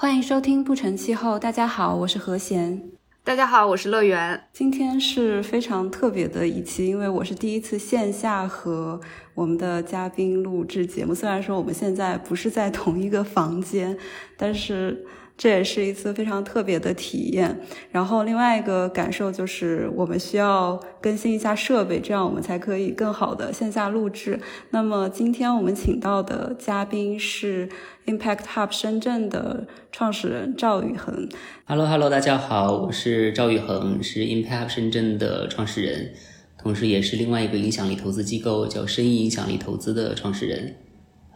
欢迎收听不成气候。大家好，我是何贤。大家好，我是乐园。今天是非常特别的一期，因为我是第一次线下和我们的嘉宾录制节目。虽然说我们现在不是在同一个房间，但是。这也是一次非常特别的体验。然后另外一个感受就是，我们需要更新一下设备，这样我们才可以更好的线下录制。那么今天我们请到的嘉宾是 Impact Hub 深圳的创始人赵宇恒。Hello，Hello，大家好，我是赵宇恒，是 Impact Hub 深圳的创始人，同时也是另外一个影响力投资机构叫深意影响力投资的创始人。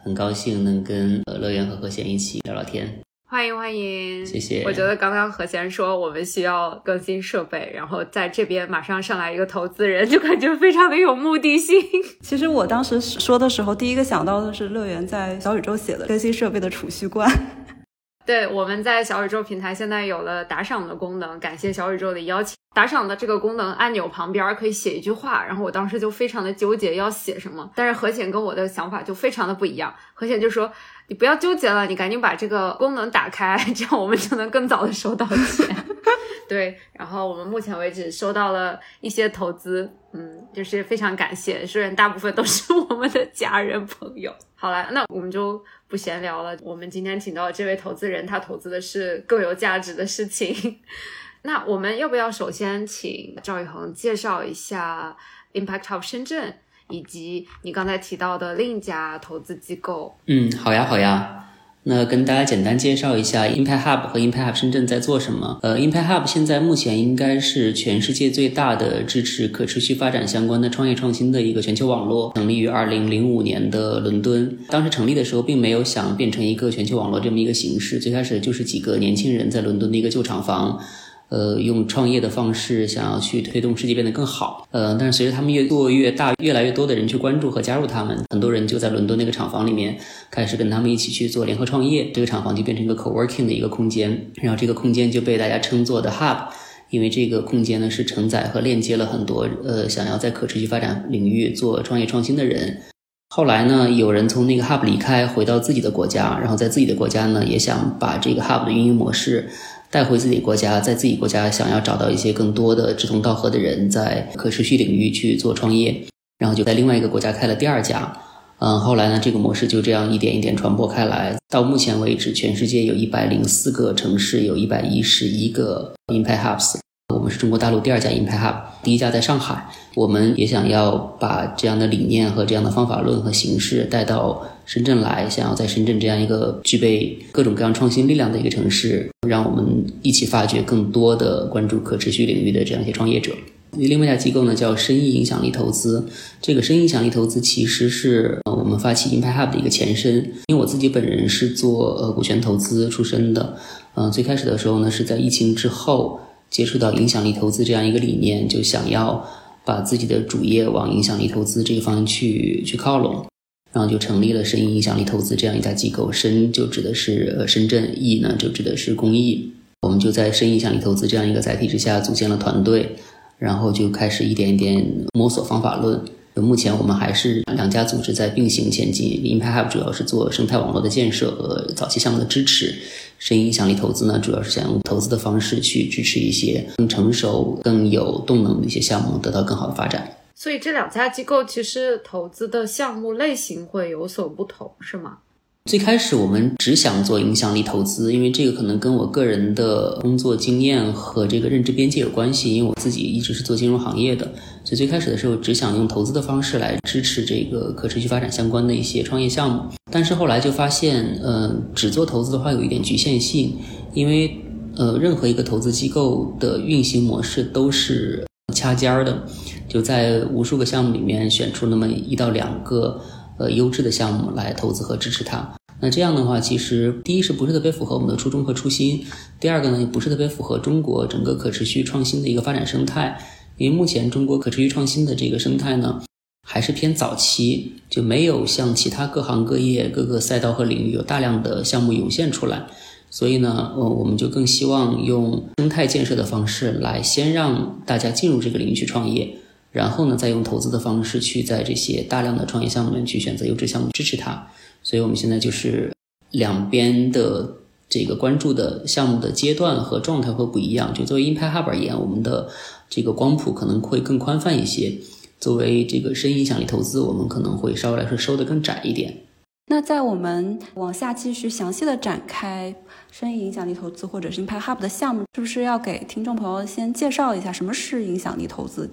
很高兴能跟呃乐园和何贤一起聊聊天。欢迎欢迎，谢谢。我觉得刚刚何贤说我们需要更新设备，然后在这边马上上来一个投资人，就感觉非常的有目的性。其实我当时说的时候，第一个想到的是乐园在小宇宙写的更新设备的储蓄罐。对，我们在小宇宙平台现在有了打赏的功能，感谢小宇宙的邀请。打赏的这个功能按钮旁边可以写一句话，然后我当时就非常的纠结要写什么，但是何显跟我的想法就非常的不一样。何显就说：“你不要纠结了，你赶紧把这个功能打开，这样我们就能更早的收到钱。”对，然后我们目前为止收到了一些投资，嗯，就是非常感谢，虽然大部分都是我们的家人朋友。好了，那我们就不闲聊了。我们今天请到这位投资人，他投资的是更有价值的事情。那我们要不要首先请赵宇恒介绍一下 Impact Hub 深圳，以及你刚才提到的另一家投资机构？嗯，好呀，好呀。那跟大家简单介绍一下 Impact Hub 和 Impact Hub 深圳在做什么。呃，Impact Hub 现在目前应该是全世界最大的支持可持续发展相关的创业创新的一个全球网络，成立于二零零五年的伦敦。当时成立的时候，并没有想变成一个全球网络这么一个形式，最开始就是几个年轻人在伦敦的一个旧厂房。呃，用创业的方式想要去推动世界变得更好。呃，但是随着他们越做越大，越来越多的人去关注和加入他们，很多人就在伦敦那个厂房里面开始跟他们一起去做联合创业。这个厂房就变成一个 co-working 的一个空间，然后这个空间就被大家称作的 hub，因为这个空间呢是承载和链接了很多呃想要在可持续发展领域做创业创新的人。后来呢，有人从那个 hub 离开，回到自己的国家，然后在自己的国家呢也想把这个 hub 的运营模式。带回自己国家，在自己国家想要找到一些更多的志同道合的人，在可持续领域去做创业，然后就在另外一个国家开了第二家。嗯，后来呢，这个模式就这样一点一点传播开来，到目前为止，全世界有一百零四个城市，有一百一十一个 Impact Hubs。我们是中国大陆第二家 Impact Hub，第一家在上海。我们也想要把这样的理念和这样的方法论和形式带到深圳来，想要在深圳这样一个具备各种各样创新力量的一个城市，让我们一起发掘更多的关注可持续领域的这样一些创业者。另外一家机构呢叫深意影响力投资，这个深意影响力投资其实是呃我们发起 Impact Hub 的一个前身。因为我自己本人是做呃股权投资出身的，嗯，最开始的时候呢是在疫情之后。接触到影响力投资这样一个理念，就想要把自己的主业往影响力投资这一方向去去靠拢，然后就成立了深影响力投资这样一家机构。深就指的是呃深圳，意呢就指的是公益。我们就在深影响力投资这样一个载体之下组建了团队，然后就开始一点一点摸索方法论。目前我们还是两家组织在并行前进。Impact Hub 主要是做生态网络的建设和早期项目的支持，深影响力投资呢，主要是想用投资的方式去支持一些更成熟、更有动能的一些项目得到更好的发展。所以这两家机构其实投资的项目类型会有所不同，是吗？最开始我们只想做影响力投资，因为这个可能跟我个人的工作经验和这个认知边界有关系。因为我自己一直是做金融行业的，所以最开始的时候只想用投资的方式来支持这个可持续发展相关的一些创业项目。但是后来就发现，呃，只做投资的话有一点局限性，因为呃，任何一个投资机构的运行模式都是掐尖儿的，就在无数个项目里面选出那么一到两个。呃，优质的项目来投资和支持它。那这样的话，其实第一是不是特别符合我们的初衷和初心，第二个呢，也不是特别符合中国整个可持续创新的一个发展生态。因为目前中国可持续创新的这个生态呢，还是偏早期，就没有像其他各行各业各个赛道和领域有大量的项目涌现出来。所以呢，呃，我们就更希望用生态建设的方式来先让大家进入这个领域去创业。然后呢，再用投资的方式去在这些大量的创业项目里面去选择优质项目支持它。所以我们现在就是两边的这个关注的项目的阶段和状态会不一样。就作为 Impact Hub 而言，我们的这个光谱可能会更宽泛一些；作为这个深影响力投资，我们可能会稍微来说收的更窄一点。那在我们往下继续详细的展开深影响力投资或者是 Impact Hub 的项目，是不是要给听众朋友先介绍一下什么是影响力投资？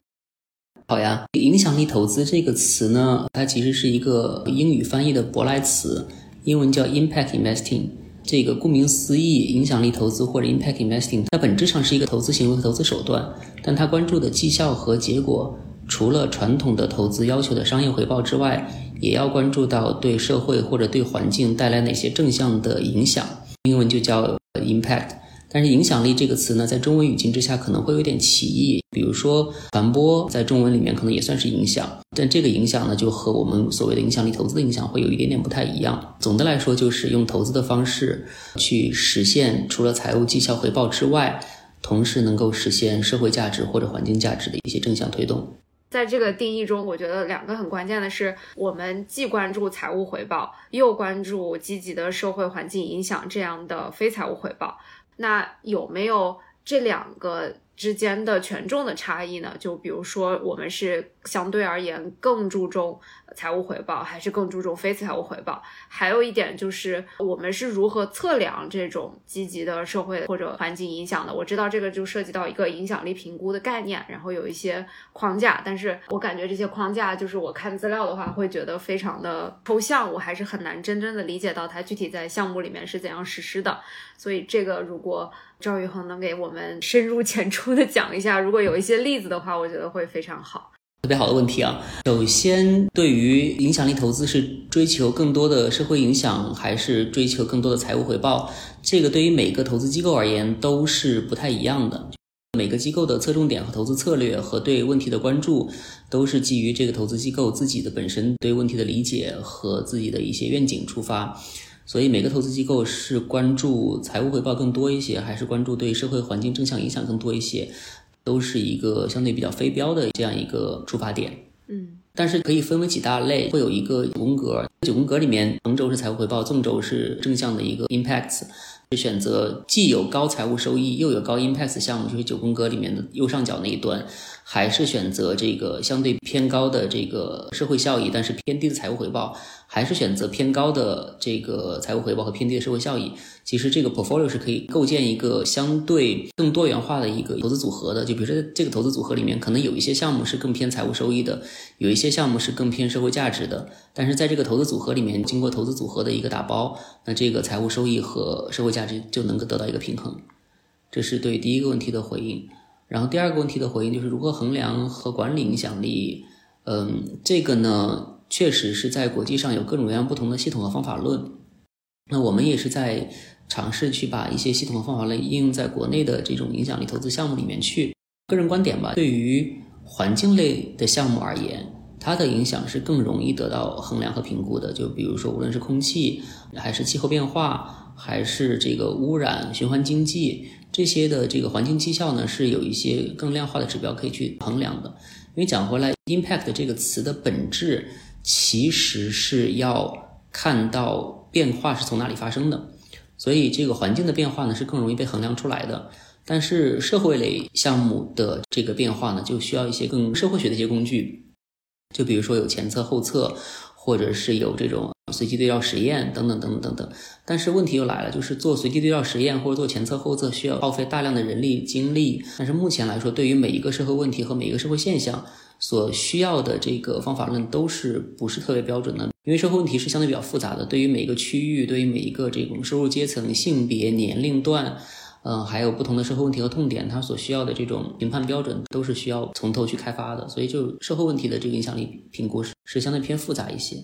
好呀，影响力投资这个词呢，它其实是一个英语翻译的舶来词，英文叫 impact investing。这个顾名思义，影响力投资或者 impact investing，它本质上是一个投资行为和投资手段，但它关注的绩效和结果，除了传统的投资要求的商业回报之外，也要关注到对社会或者对环境带来哪些正向的影响，英文就叫 impact。但是影响力这个词呢，在中文语境之下可能会有点歧义。比如说传播，在中文里面可能也算是影响，但这个影响呢，就和我们所谓的影响力投资的影响会有一点点不太一样。总的来说，就是用投资的方式去实现除了财务绩效回报之外，同时能够实现社会价值或者环境价值的一些正向推动。在这个定义中，我觉得两个很关键的是，我们既关注财务回报，又关注积极的社会环境影响这样的非财务回报。那有没有这两个之间的权重的差异呢？就比如说，我们是相对而言更注重财务回报，还是更注重非财务回报？还有一点就是，我们是如何测量这种积极的社会或者环境影响的？我知道这个就涉及到一个影响力评估的概念，然后有一些框架，但是我感觉这些框架就是我看资料的话会觉得非常的抽象，我还是很难真正的理解到它具体在项目里面是怎样实施的。所以这个如果赵宇恒能给我们深入浅出的讲一下，如果有一些例子的话，我觉得会非常好。特别好的问题啊！首先，对于影响力投资是追求更多的社会影响，还是追求更多的财务回报？这个对于每个投资机构而言都是不太一样的。每个机构的侧重点和投资策略和对问题的关注，都是基于这个投资机构自己的本身对问题的理解和自己的一些愿景出发。所以每个投资机构是关注财务回报更多一些，还是关注对社会环境正向影响更多一些，都是一个相对比较非标的这样一个出发点。嗯，但是可以分为几大类，会有一个九宫格，九宫格里面横轴是财务回报，纵轴是正向的一个 impacts。是选择既有高财务收益又有高 impact 项目，就是九宫格里面的右上角那一端，还是选择这个相对偏高的这个社会效益，但是偏低的财务回报，还是选择偏高的这个财务回报和偏低的社会效益？其实这个 portfolio 是可以构建一个相对更多元化的一个投资组合的。就比如说这个投资组合里面，可能有一些项目是更偏财务收益的，有一些项目是更偏社会价值的。但是在这个投资组合里面，经过投资组合的一个打包，那这个财务收益和社会价值就能够得到一个平衡。这是对第一个问题的回应。然后第二个问题的回应就是如何衡量和管理影响力。嗯，这个呢，确实是在国际上有各种各样不同的系统和方法论。那我们也是在尝试去把一些系统和方法论应用在国内的这种影响力投资项目里面去。个人观点吧，对于环境类的项目而言，它的影响是更容易得到衡量和评估的。就比如说，无论是空气，还是气候变化，还是这个污染、循环经济。这些的这个环境绩效呢，是有一些更量化的指标可以去衡量的。因为讲回来，impact 这个词的本质其实是要看到变化是从哪里发生的，所以这个环境的变化呢是更容易被衡量出来的。但是社会类项目的这个变化呢，就需要一些更社会学的一些工具，就比如说有前测后测。或者是有这种随机对照实验等等等等等等，但是问题又来了，就是做随机对照实验或者做前测后测需要耗费大量的人力精力，但是目前来说，对于每一个社会问题和每一个社会现象所需要的这个方法论都是不是特别标准的，因为社会问题是相对比较复杂的，对于每一个区域，对于每一个这种收入阶层、性别、年龄段。嗯，还有不同的社会问题和痛点，它所需要的这种评判标准都是需要从头去开发的，所以就社会问题的这个影响力评估是是相对偏复杂一些。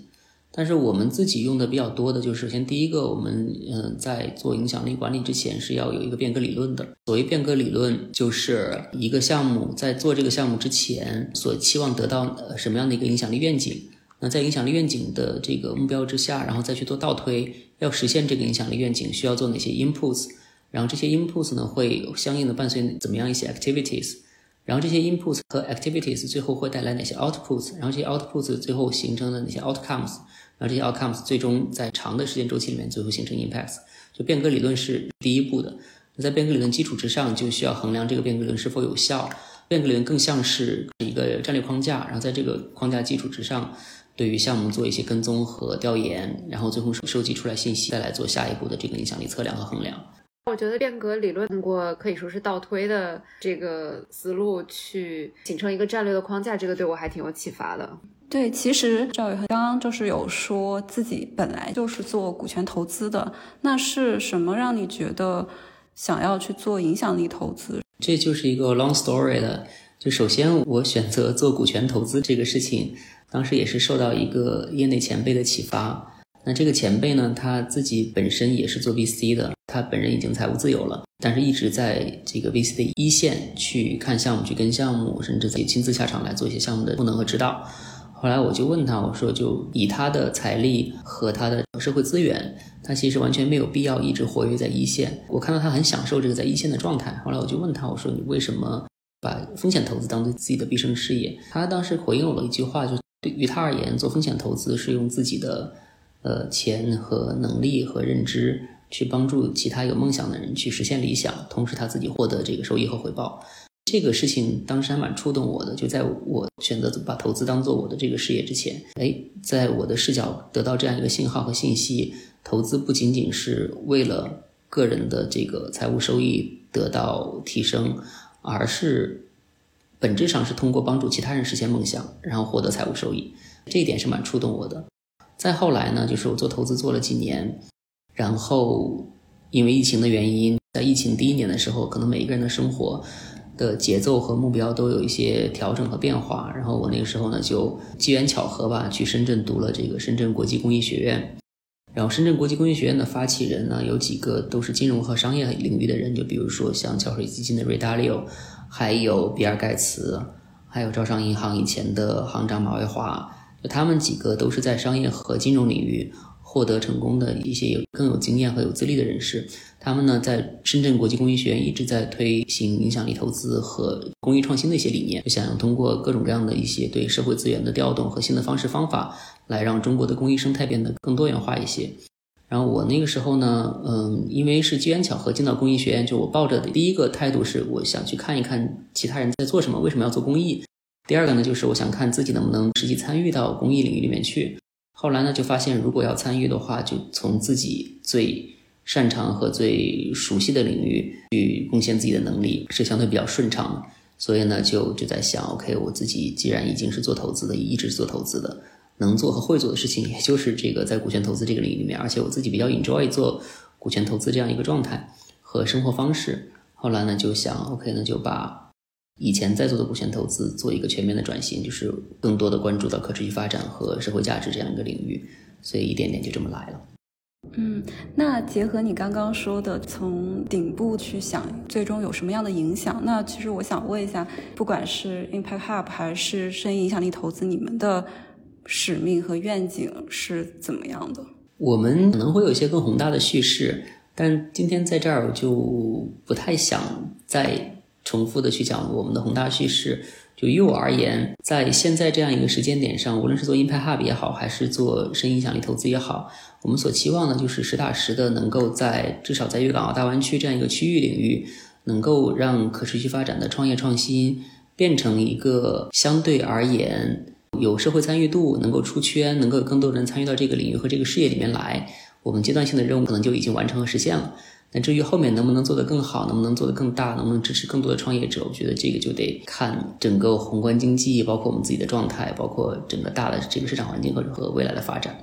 但是我们自己用的比较多的，就是首先第一个，我们嗯在做影响力管理之前是要有一个变革理论的。所谓变革理论，就是一个项目在做这个项目之前所期望得到什么样的一个影响力愿景。那在影响力愿景的这个目标之下，然后再去做倒推，要实现这个影响力愿景需要做哪些 inputs。然后这些 inputs 呢会相应的伴随怎么样一些 activities，然后这些 inputs 和 activities 最后会带来哪些 outputs，然后这些 outputs 最后形成了哪些 outcomes，然后这些 outcomes 最终在长的时间周期里面最后形成 impacts，就变革理论是第一步的。那在变革理论基础之上，就需要衡量这个变革理论是否有效。变革理论更像是一个战略框架，然后在这个框架基础之上，对于项目做一些跟踪和调研，然后最后收集出来信息，再来做下一步的这个影响力测量和衡量。我觉得变革理论通过可以说是倒推的这个思路去形成一个战略的框架，这个对我还挺有启发的。对，其实赵宇恒刚刚就是有说自己本来就是做股权投资的，那是什么让你觉得想要去做影响力投资？这就是一个 long story 的。就首先我选择做股权投资这个事情，当时也是受到一个业内前辈的启发。那这个前辈呢，他自己本身也是做 VC 的，他本人已经财务自由了，但是一直在这个 VC 的一线去看项目、去跟项目，甚至自己亲自下场来做一些项目的赋能和指导。后来我就问他，我说就以他的财力和他的社会资源，他其实完全没有必要一直活跃在一线。我看到他很享受这个在一线的状态。后来我就问他，我说你为什么把风险投资当做自己的毕生事业？他当时回应我了一句话，就对于他而言，做风险投资是用自己的。呃，钱和能力和认知去帮助其他有梦想的人去实现理想，同时他自己获得这个收益和回报，这个事情当时还蛮触动我的。就在我选择把投资当做我的这个事业之前，哎，在我的视角得到这样一个信号和信息，投资不仅仅是为了个人的这个财务收益得到提升，而是本质上是通过帮助其他人实现梦想，然后获得财务收益，这一点是蛮触动我的。再后来呢，就是我做投资做了几年，然后因为疫情的原因，在疫情第一年的时候，可能每一个人的生活的节奏和目标都有一些调整和变化。然后我那个时候呢，就机缘巧合吧，去深圳读了这个深圳国际公益学院。然后深圳国际公益学院的发起人呢，有几个都是金融和商业领域的人，就比如说像桥水基金的瑞达利欧，还有比尔盖茨，还有招商银行以前的行长马蔚华。就他们几个都是在商业和金融领域获得成功的一些有更有经验和有资历的人士。他们呢，在深圳国际公益学院一直在推行影响力投资和公益创新的一些理念，想通过各种各样的一些对社会资源的调动和新的方式方法，来让中国的公益生态变得更多元化一些。然后我那个时候呢，嗯，因为是机缘巧合进到公益学院，就我抱着的第一个态度是，我想去看一看其他人在做什么，为什么要做公益。第二个呢，就是我想看自己能不能实际参与到公益领域里面去。后来呢，就发现如果要参与的话，就从自己最擅长和最熟悉的领域去贡献自己的能力，是相对比较顺畅的。所以呢，就就在想，OK，我自己既然已经是做投资的，一直是做投资的，能做和会做的事情，也就是这个在股权投资这个领域里面，而且我自己比较 enjoy 做股权投资这样一个状态和生活方式。后来呢，就想，OK，那就把。以前在做的股权投资做一个全面的转型，就是更多的关注到可持续发展和社会价值这样一个领域，所以一点点就这么来了。嗯，那结合你刚刚说的，从顶部去想，最终有什么样的影响？那其实我想问一下，不管是 Impact Hub 还是声音影响力投资，你们的使命和愿景是怎么样的？我们可能会有一些更宏大的叙事，但今天在这儿我就不太想再。重复的去讲我们的宏大叙事，就于我而言，在现在这样一个时间点上，无论是做 Impact Hub 也好，还是做深影响力投资也好，我们所期望的就是实打实的能够在至少在粤港澳大湾区这样一个区域领域，能够让可持续发展的创业创新变成一个相对而言有社会参与度、能够出圈、能够有更多人参与到这个领域和这个事业里面来，我们阶段性的任务可能就已经完成和实现了。至于后面能不能做得更好，能不能做得更大，能不能支持更多的创业者，我觉得这个就得看整个宏观经济，包括我们自己的状态，包括整个大的这个市场环境和和未来的发展。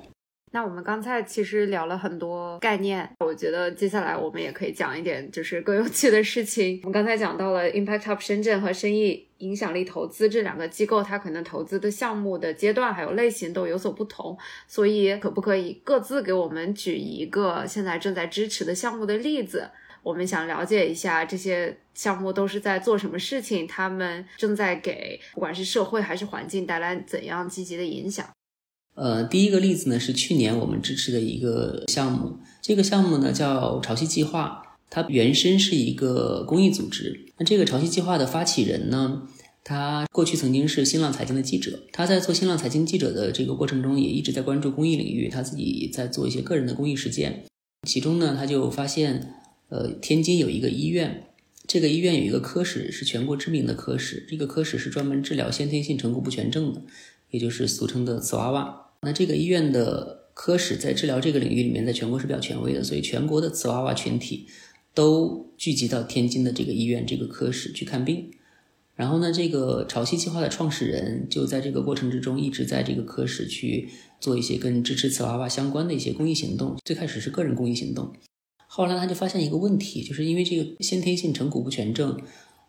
那我们刚才其实聊了很多概念，我觉得接下来我们也可以讲一点就是更有趣的事情。我们刚才讲到了 Impact Hub 深圳和生意影响力投资这两个机构，它可能投资的项目的阶段还有类型都有所不同，所以可不可以各自给我们举一个现在正在支持的项目的例子？我们想了解一下这些项目都是在做什么事情，他们正在给不管是社会还是环境带来怎样积极的影响。呃，第一个例子呢是去年我们支持的一个项目，这个项目呢叫潮汐计划，它原身是一个公益组织。那这个潮汐计划的发起人呢，他过去曾经是新浪财经的记者，他在做新浪财经记者的这个过程中，也一直在关注公益领域，他自己在做一些个人的公益实践。其中呢，他就发现，呃，天津有一个医院，这个医院有一个科室是全国知名的科室，这个科室是专门治疗先天性成骨不全症的，也就是俗称的瓷娃娃。那这个医院的科室在治疗这个领域里面，在全国是比较权威的，所以全国的瓷娃娃群体都聚集到天津的这个医院这个科室去看病。然后呢，这个潮汐计划的创始人就在这个过程之中一直在这个科室去做一些跟支持瓷娃娃相关的一些公益行动。最开始是个人公益行动，后来他就发现一个问题，就是因为这个先天性成骨不全症，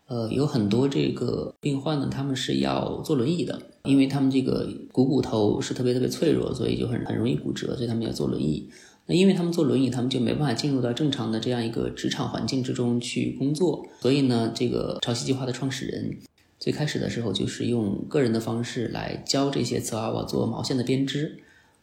呃，有很多这个病患呢，他们是要坐轮椅的，因为他们这个股骨头是特别特别脆弱，所以就很很容易骨折，所以他们要坐轮椅。那因为他们坐轮椅，他们就没办法进入到正常的这样一个职场环境之中去工作，所以呢，这个潮汐计划的创始人最开始的时候就是用个人的方式来教这些瓷娃娃做毛线的编织，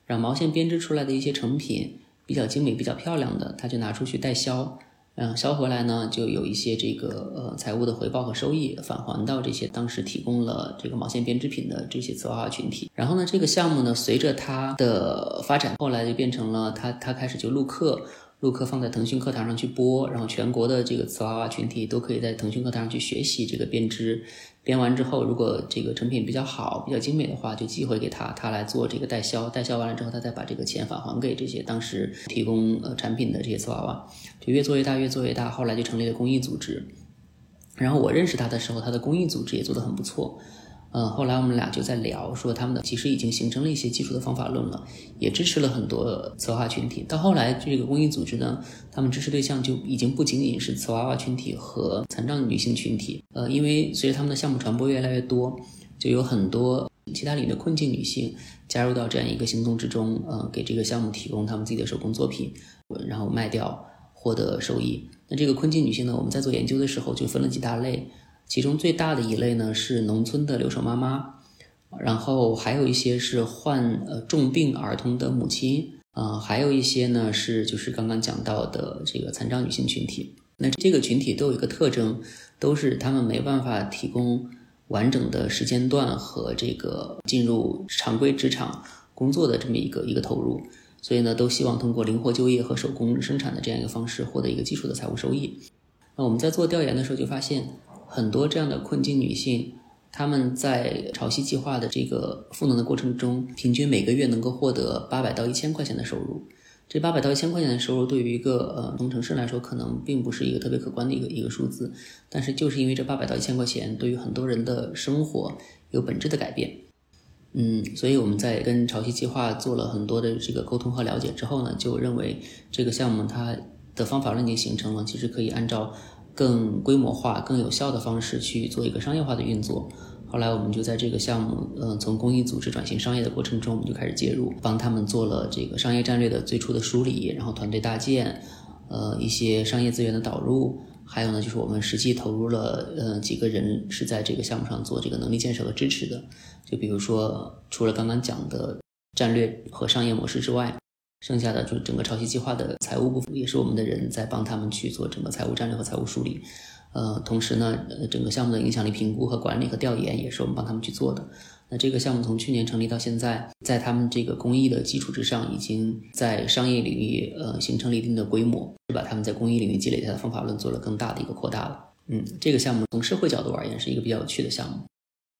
让毛线编织出来的一些成品比较精美、比较漂亮的，他就拿出去代销。嗯，销回来呢，就有一些这个呃财务的回报和收益返还到这些当时提供了这个毛线编织品的这些瓷娃娃群体。然后呢，这个项目呢，随着它的发展，后来就变成了它，它开始就录课。录课放在腾讯课堂上去播，然后全国的这个瓷娃娃群体都可以在腾讯课堂上去学习这个编织。编完之后，如果这个成品比较好、比较精美的话，就寄回给他，他来做这个代销。代销完了之后，他再把这个钱返还给这些当时提供呃产品的这些瓷娃娃，就越做越大，越做越大。后来就成立了公益组织。然后我认识他的时候，他的公益组织也做得很不错。嗯，后来我们俩就在聊，说他们的其实已经形成了一些基础的方法论了，也支持了很多瓷娃娃群体。到后来，这个公益组织呢，他们支持对象就已经不仅仅是瓷娃娃群体和残障女性群体。呃，因为随着他们的项目传播越来越多，就有很多其他领域的困境女性加入到这样一个行动之中，呃，给这个项目提供他们自己的手工作品，然后卖掉获得收益。那这个困境女性呢，我们在做研究的时候就分了几大类。其中最大的一类呢是农村的留守妈妈，然后还有一些是患呃重病儿童的母亲，啊，还有一些呢是就是刚刚讲到的这个残障女性群体。那这个群体都有一个特征，都是他们没办法提供完整的时间段和这个进入常规职场工作的这么一个一个投入，所以呢都希望通过灵活就业和手工生产的这样一个方式获得一个基础的财务收益。那我们在做调研的时候就发现。很多这样的困境女性，她们在潮汐计划的这个赋能的过程中，平均每个月能够获得八百到一千块钱的收入。这八百到一千块钱的收入，对于一个呃农城市来说，可能并不是一个特别可观的一个一个数字。但是就是因为这八百到一千块钱，对于很多人的生活有本质的改变。嗯，所以我们在跟潮汐计划做了很多的这个沟通和了解之后呢，就认为这个项目它的方法论已经形成了，其实可以按照。更规模化、更有效的方式去做一个商业化的运作。后来我们就在这个项目，嗯，从公益组织转型商业的过程中，我们就开始介入，帮他们做了这个商业战略的最初的梳理，然后团队搭建，呃，一些商业资源的导入，还有呢，就是我们实际投入了，呃，几个人是在这个项目上做这个能力建设和支持的。就比如说，除了刚刚讲的战略和商业模式之外。剩下的就是整个潮汐计划的财务部分，也是我们的人在帮他们去做整个财务战略和财务梳理。呃，同时呢，呃，整个项目的影响力评估和管理和调研也是我们帮他们去做的。那这个项目从去年成立到现在，在他们这个公益的基础之上，已经在商业领域呃形成了一定的规模，把他们在公益领域积累下的方法论做了更大的一个扩大了。嗯，这个项目从社会角度而言是一个比较有趣的项目。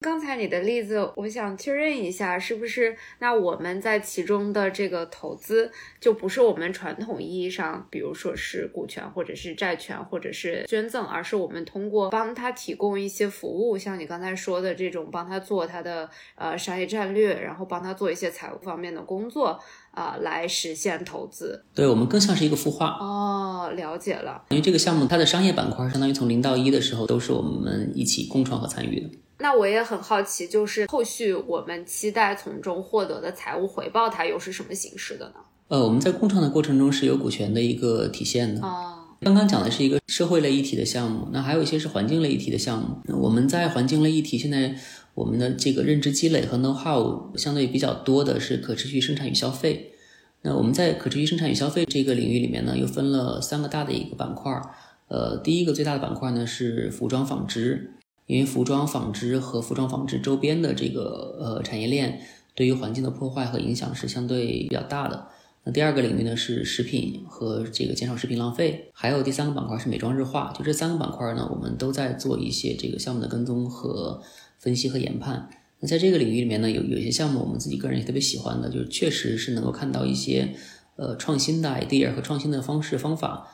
刚才你的例子，我想确认一下，是不是那我们在其中的这个投资，就不是我们传统意义上，比如说是股权或者是债权或者是捐赠，而是我们通过帮他提供一些服务，像你刚才说的这种，帮他做他的呃商业战略，然后帮他做一些财务方面的工作啊，来实现投资。对我们更像是一个孵化哦，了解了。因为这个项目它的商业板块相当于从零到一的时候都是我们一起共创和参与的。那我也很好奇，就是后续我们期待从中获得的财务回报，它又是什么形式的呢？呃，我们在共创的过程中是有股权的一个体现的。哦，刚刚讲的是一个社会类议题的项目，那还有一些是环境类议题的项目。我们在环境类议题，现在我们的这个认知积累和 know how 相对比较多的是可持续生产与消费。那我们在可持续生产与消费这个领域里面呢，又分了三个大的一个板块。呃，第一个最大的板块呢是服装纺织。因为服装纺织和服装纺织周边的这个呃产业链对于环境的破坏和影响是相对比较大的，那第二个领域呢是食品和这个减少食品浪费，还有第三个板块是美妆日化。就这三个板块呢，我们都在做一些这个项目的跟踪和分析和研判。那在这个领域里面呢，有有些项目我们自己个人也特别喜欢的，就是确实是能够看到一些呃创新的 idea 和创新的方式方法，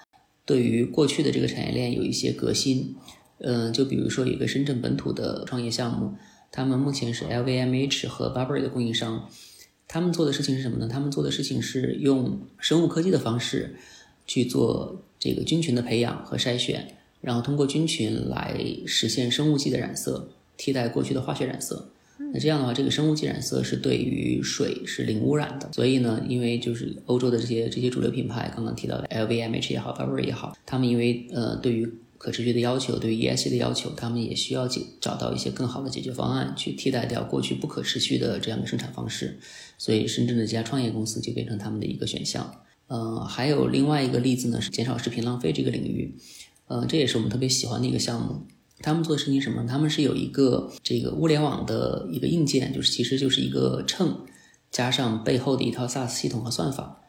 对于过去的这个产业链有一些革新。嗯，就比如说有一个深圳本土的创业项目，他们目前是 LVMH 和 Burberry 的供应商，他们做的事情是什么呢？他们做的事情是用生物科技的方式去做这个菌群的培养和筛选，然后通过菌群来实现生物剂的染色，替代过去的化学染色。那这样的话，这个生物剂染色是对于水是零污染的。所以呢，因为就是欧洲的这些这些主流品牌，刚刚提到的 LVMH 也好，Burberry 也好，他们因为呃对于可持续的要求，对于 ESG 的要求，他们也需要解找到一些更好的解决方案，去替代掉过去不可持续的这样的生产方式。所以，深圳的这家创业公司就变成他们的一个选项。呃，还有另外一个例子呢，是减少食品浪费这个领域。呃，这也是我们特别喜欢的一个项目。他们做的事情什么？他们是有一个这个物联网的一个硬件，就是其实就是一个秤，加上背后的一套 SaaS 系统和算法，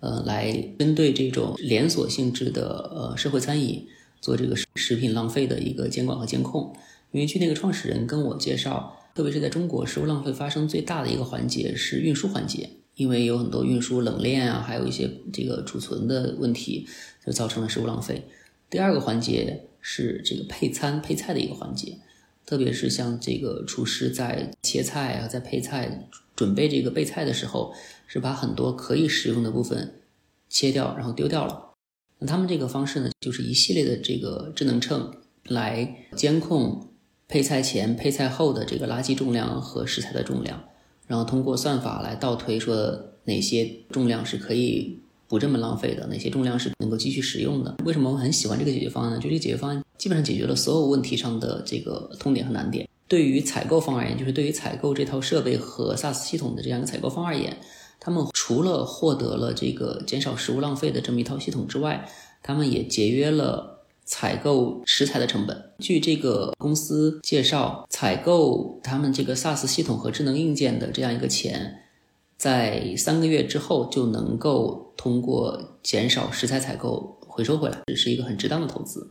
呃，来针对这种连锁性质的呃社会餐饮。做这个食品浪费的一个监管和监控，因为据那个创始人跟我介绍，特别是在中国，食物浪费发生最大的一个环节是运输环节，因为有很多运输冷链啊，还有一些这个储存的问题，就造成了食物浪费。第二个环节是这个配餐配菜的一个环节，特别是像这个厨师在切菜啊，在配菜准备这个备菜的时候，是把很多可以食用的部分切掉，然后丢掉了。那他们这个方式呢，就是一系列的这个智能秤来监控配菜前、配菜后的这个垃圾重量和食材的重量，然后通过算法来倒推说哪些重量是可以不这么浪费的，哪些重量是能够继续使用的。为什么我很喜欢这个解决方案呢？就这个解决方案基本上解决了所有问题上的这个痛点和难点。对于采购方而言，就是对于采购这套设备和 SaaS 系统的这样一个采购方而言。他们除了获得了这个减少食物浪费的这么一套系统之外，他们也节约了采购食材的成本。据这个公司介绍，采购他们这个 SaaS 系统和智能硬件的这样一个钱，在三个月之后就能够通过减少食材采购回收回来，这是一个很值当的投资。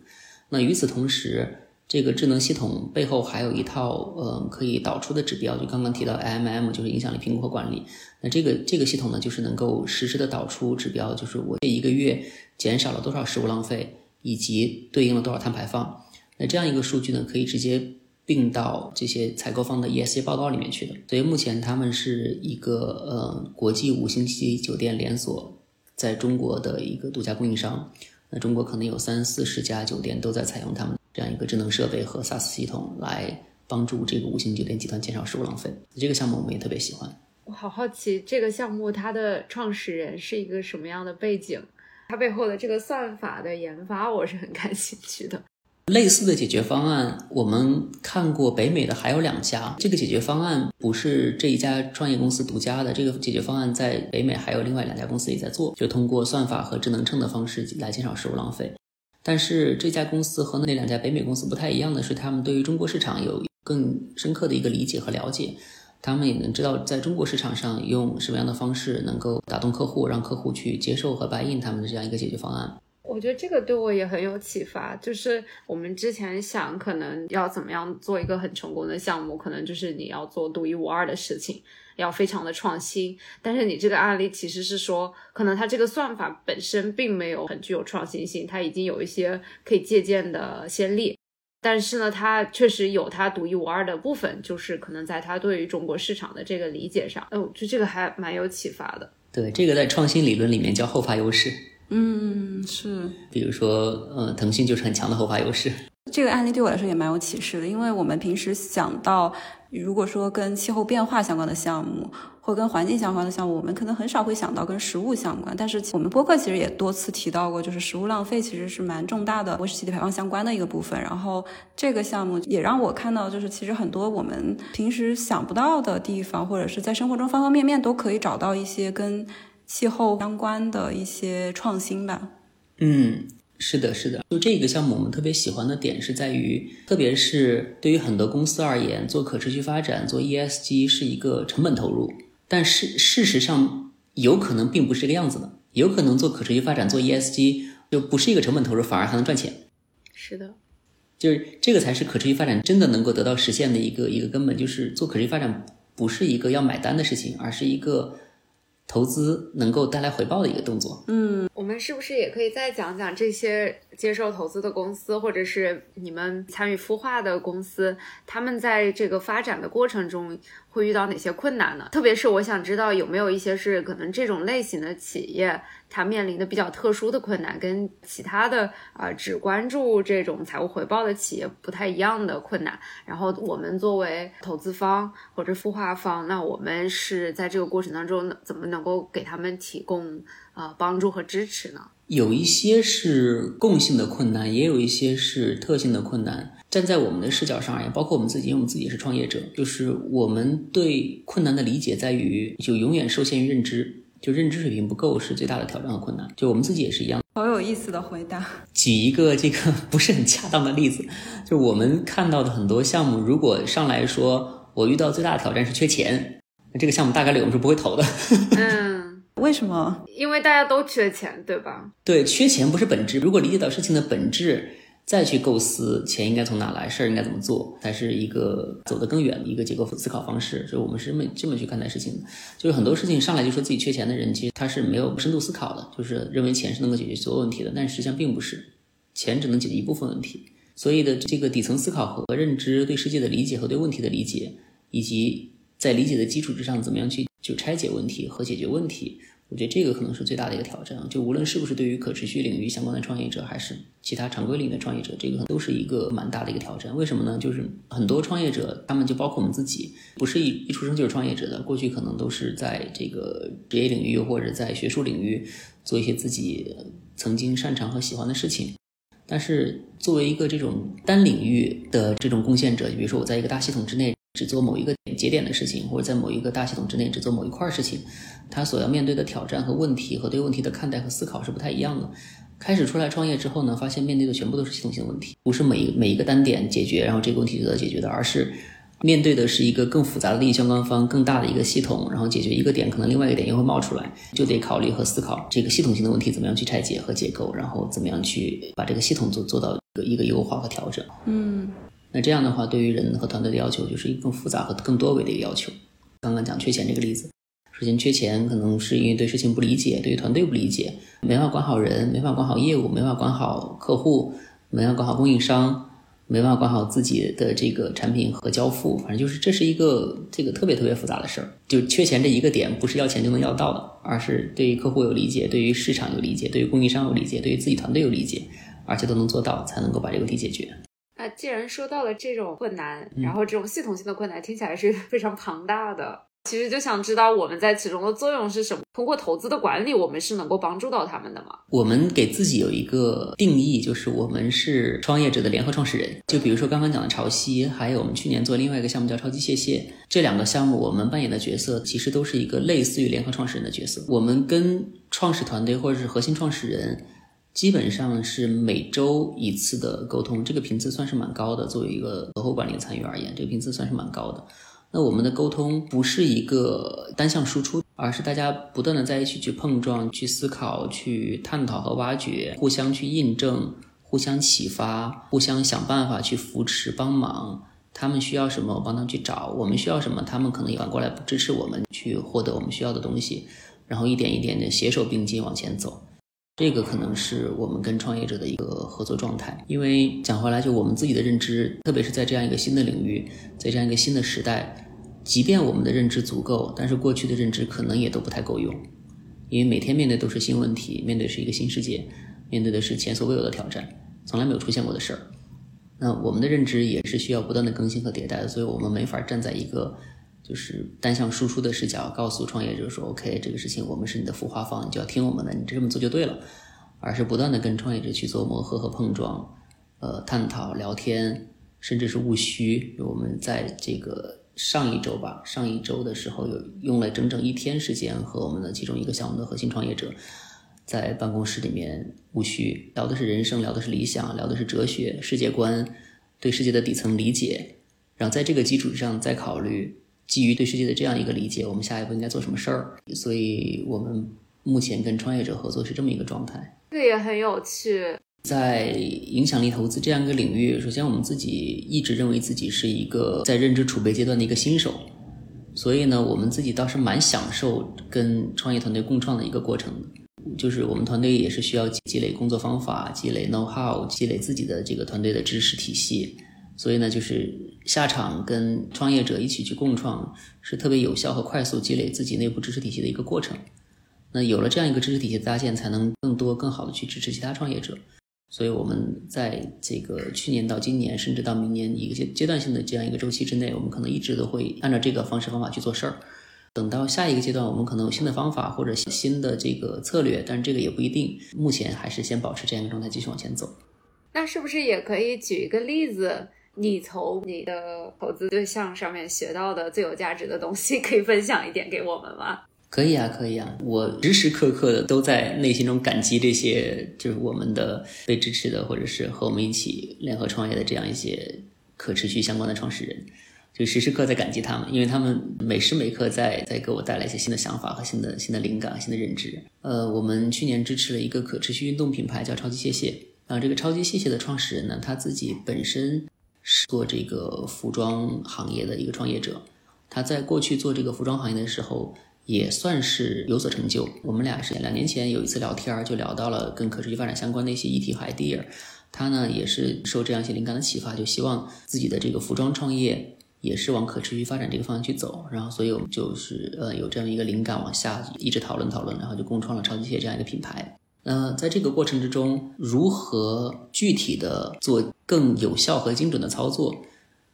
那与此同时，这个智能系统背后还有一套，呃，可以导出的指标，就刚刚提到 IMM，就是影响力评估和管理。那这个这个系统呢，就是能够实时的导出指标，就是我这一个月减少了多少食物浪费，以及对应了多少碳排放。那这样一个数据呢，可以直接并到这些采购方的 ESG 报告里面去的。所以目前他们是一个呃国际五星级酒店连锁在中国的一个独家供应商。那中国可能有三四十家酒店都在采用他们。这样一个智能设备和 SaaS 系统来帮助这个五星酒店集团减少食物浪费，这个项目我们也特别喜欢。我好好奇，这个项目它的创始人是一个什么样的背景？它背后的这个算法的研发，我是很感兴趣的。类似的解决方案，我们看过北美的还有两家。这个解决方案不是这一家创业公司独家的，这个解决方案在北美还有另外两家公司也在做，就通过算法和智能秤的方式来减少食物浪费。但是这家公司和那两家北美公司不太一样的是，他们对于中国市场有更深刻的一个理解和了解，他们也能知道在中国市场上用什么样的方式能够打动客户，让客户去接受和 buy in 他们的这样一个解决方案。我觉得这个对我也很有启发，就是我们之前想可能要怎么样做一个很成功的项目，可能就是你要做独一无二的事情。要非常的创新，但是你这个案例其实是说，可能它这个算法本身并没有很具有创新性，它已经有一些可以借鉴的先例，但是呢，它确实有它独一无二的部分，就是可能在它对于中国市场的这个理解上，哦，就这个还蛮有启发的。对，这个在创新理论里面叫后发优势。嗯，是。比如说，呃，腾讯就是很强的后发优势。这个案例对我来说也蛮有启示的，因为我们平时想到。如果说跟气候变化相关的项目，或跟环境相关的项目，我们可能很少会想到跟食物相关。但是我们播客其实也多次提到过，就是食物浪费其实是蛮重大的温室气体排放相关的一个部分。然后这个项目也让我看到，就是其实很多我们平时想不到的地方，或者是在生活中方方面面都可以找到一些跟气候相关的一些创新吧。嗯。是的，是的，就这个项目，我们特别喜欢的点是在于，特别是对于很多公司而言，做可持续发展、做 ESG 是一个成本投入。但是事实上，有可能并不是这个样子的，有可能做可持续发展、做 ESG 就不是一个成本投入，反而还能赚钱。是的，就是这个才是可持续发展真的能够得到实现的一个一个根本，就是做可持续发展不是一个要买单的事情，而是一个投资能够带来回报的一个动作。嗯，我们是不是也可以再讲讲这些接受投资的公司，或者是你们参与孵化的公司，他们在这个发展的过程中会遇到哪些困难呢？特别是我想知道有没有一些是可能这种类型的企业。它面临的比较特殊的困难，跟其他的啊只关注这种财务回报的企业不太一样的困难。然后我们作为投资方或者孵化方，那我们是在这个过程当中怎么能够给他们提供啊帮助和支持呢？有一些是共性的困难，也有一些是特性的困难。站在我们的视角上而言，包括我们自己，因为我们自己也是创业者，就是我们对困难的理解在于，就永远受限于认知。就认知水平不够是最大的挑战和困难。就我们自己也是一样。好有意思的回答。举一个这个 不是很恰当的例子，就我们看到的很多项目，如果上来说我遇到最大的挑战是缺钱，那这个项目大概率我们是不会投的。嗯，为什么？因为大家都缺钱，对吧？对，缺钱不是本质。如果理解到事情的本质。再去构思钱应该从哪来，事儿应该怎么做，才是一个走得更远的一个结构思考方式。所以我们是这么这么去看待事情的。就是很多事情上来就说自己缺钱的人，其实他是没有深度思考的，就是认为钱是能够解决所有问题的。但实际上并不是，钱只能解决一部分问题。所以的这个底层思考和认知、对世界的理解和对问题的理解，以及在理解的基础之上怎么样去就拆解问题和解决问题。我觉得这个可能是最大的一个挑战就无论是不是对于可持续领域相关的创业者，还是其他常规领域的创业者，这个都是一个蛮大的一个挑战。为什么呢？就是很多创业者，他们就包括我们自己，不是一一出生就是创业者的，过去可能都是在这个职业领域或者在学术领域做一些自己曾经擅长和喜欢的事情。但是作为一个这种单领域的这种贡献者，比如说我在一个大系统之内。只做某一个节点的事情，或者在某一个大系统之内只做某一块事情，他所要面对的挑战和问题和对问题的看待和思考是不太一样的。开始出来创业之后呢，发现面对的全部都是系统性问题，不是每一每一个单点解决，然后这个问题就得解决的，而是面对的是一个更复杂的利益相关方、更大的一个系统，然后解决一个点，可能另外一个点又会冒出来，就得考虑和思考这个系统性的问题怎么样去拆解和解构，然后怎么样去把这个系统做做到一个一个优化和调整。嗯。那这样的话，对于人和团队的要求就是一个更复杂和更多维的一个要求。刚刚讲缺钱这个例子，首先缺钱可能是因为对事情不理解，对于团队不理解，没法管好人，没法管好业务，没法管好客户，没法管好供应商，没法管好自己的这个产品和交付。反正就是这是一个这个特别特别复杂的事儿。就缺钱这一个点，不是要钱就能要到的，而是对于客户有理解，对于市场有理解，对于供应商有理解，对于自己团队有理解，而且都能做到，才能够把这个问题解决。那既然说到了这种困难，然后这种系统性的困难听起来是非常庞大的，其实就想知道我们在其中的作用是什么。通过投资的管理，我们是能够帮助到他们的吗？我们给自己有一个定义，就是我们是创业者的联合创始人。就比如说刚刚讲的潮汐，还有我们去年做另外一个项目叫超级谢谢，这两个项目我们扮演的角色其实都是一个类似于联合创始人的角色。我们跟创始团队或者是核心创始人。基本上是每周一次的沟通，这个频次算是蛮高的。作为一个合伙管理参与而言，这个频次算是蛮高的。那我们的沟通不是一个单向输出，而是大家不断的在一起去碰撞、去思考、去探讨和挖掘，互相去印证、互相启发、互相想办法去扶持、帮忙。他们需要什么，我帮他们去找；我们需要什么，他们可能也反过来支持我们去获得我们需要的东西，然后一点一点的携手并进往前走。这个可能是我们跟创业者的一个合作状态，因为讲回来，就我们自己的认知，特别是在这样一个新的领域，在这样一个新的时代，即便我们的认知足够，但是过去的认知可能也都不太够用，因为每天面对都是新问题，面对是一个新世界，面对的是前所未有的挑战，从来没有出现过的事儿。那我们的认知也是需要不断的更新和迭代的，所以我们没法站在一个。就是单向输出的视角，告诉创业者说：“OK，这个事情我们是你的孵化方，你就要听我们的，你这么做就对了。”而是不断的跟创业者去做磨合和碰撞，呃，探讨、聊天，甚至是务虚。我们在这个上一周吧，上一周的时候有用了整整一天时间，和我们的其中一个项目的核心创业者在办公室里面务虚，聊的是人生，聊的是理想，聊的是哲学、世界观，对世界的底层理解，然后在这个基础上再考虑。基于对世界的这样一个理解，我们下一步应该做什么事儿？所以我们目前跟创业者合作是这么一个状态。这个也很有趣。在影响力投资这样一个领域，首先我们自己一直认为自己是一个在认知储备阶段的一个新手，所以呢，我们自己倒是蛮享受跟创业团队共创的一个过程的。就是我们团队也是需要积累工作方法、积累 know how、积累自己的这个团队的知识体系，所以呢，就是下场跟创业者一起去共创，是特别有效和快速积累自己内部知识体系的一个过程。那有了这样一个知识体系搭建，才能更多、更好的去支持其他创业者。所以，我们在这个去年到今年，甚至到明年一个阶阶段性的这样一个周期之内，我们可能一直都会按照这个方式方法去做事儿。等到下一个阶段，我们可能有新的方法或者新的这个策略，但是这个也不一定。目前还是先保持这样一个状态，继续往前走。那是不是也可以举一个例子？你从你的投资对象上面学到的最有价值的东西，可以分享一点给我们吗？可以啊，可以啊，我时时刻刻的都在内心中感激这些，就是我们的被支持的，或者是和我们一起联合创业的这样一些可持续相关的创始人，就时时刻在感激他们，因为他们每时每刻在在给我带来一些新的想法和新的新的灵感、新的认知。呃，我们去年支持了一个可持续运动品牌叫超级谢谢，啊，这个超级谢谢的创始人呢，他自己本身是做这个服装行业的一个创业者，他在过去做这个服装行业的时候。也算是有所成就。我们俩是两年前有一次聊天，就聊到了跟可持续发展相关的一些议题和 idea。他呢也是受这样一些灵感的启发，就希望自己的这个服装创业也是往可持续发展这个方向去走。然后，所以我们就是呃有这样一个灵感往下一直讨论讨论，然后就共创了超级蟹这样一个品牌。那在这个过程之中，如何具体的做更有效和精准的操作，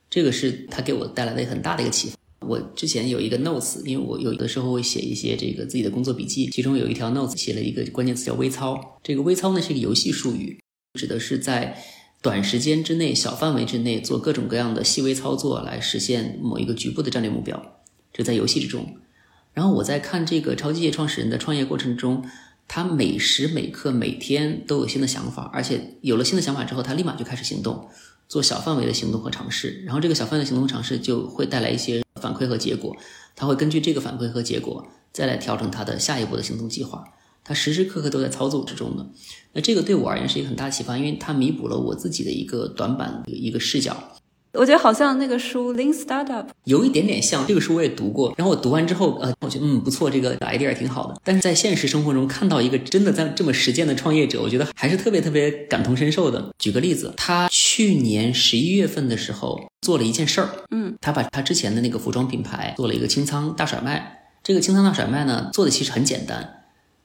这个是他给我带来的很大的一个启发。我之前有一个 notes，因为我有的时候会写一些这个自己的工作笔记，其中有一条 notes 写了一个关键词叫微操。这个微操呢是一个游戏术语，指的是在短时间之内、小范围之内做各种各样的细微操作来实现某一个局部的战略目标，这在游戏之中。然后我在看这个超级业创始人的创业过程中，他每时每刻、每天都有新的想法，而且有了新的想法之后，他立马就开始行动。做小范围的行动和尝试，然后这个小范围的行动尝试就会带来一些反馈和结果，他会根据这个反馈和结果再来调整他的下一步的行动计划，他时时刻刻都在操作之中的。那这个对我而言是一个很大的启发，因为它弥补了我自己的一个短板一个视角。我觉得好像那个书《Lean Startup》有一点点像这个书，我也读过。然后我读完之后，呃，我觉得嗯不错，这个 idea 挺好的。但是在现实生活中看到一个真的在这么实践的创业者，我觉得还是特别特别感同身受的。举个例子，他去年十一月份的时候做了一件事儿，嗯，他把他之前的那个服装品牌做了一个清仓大甩卖。这个清仓大甩卖呢，做的其实很简单。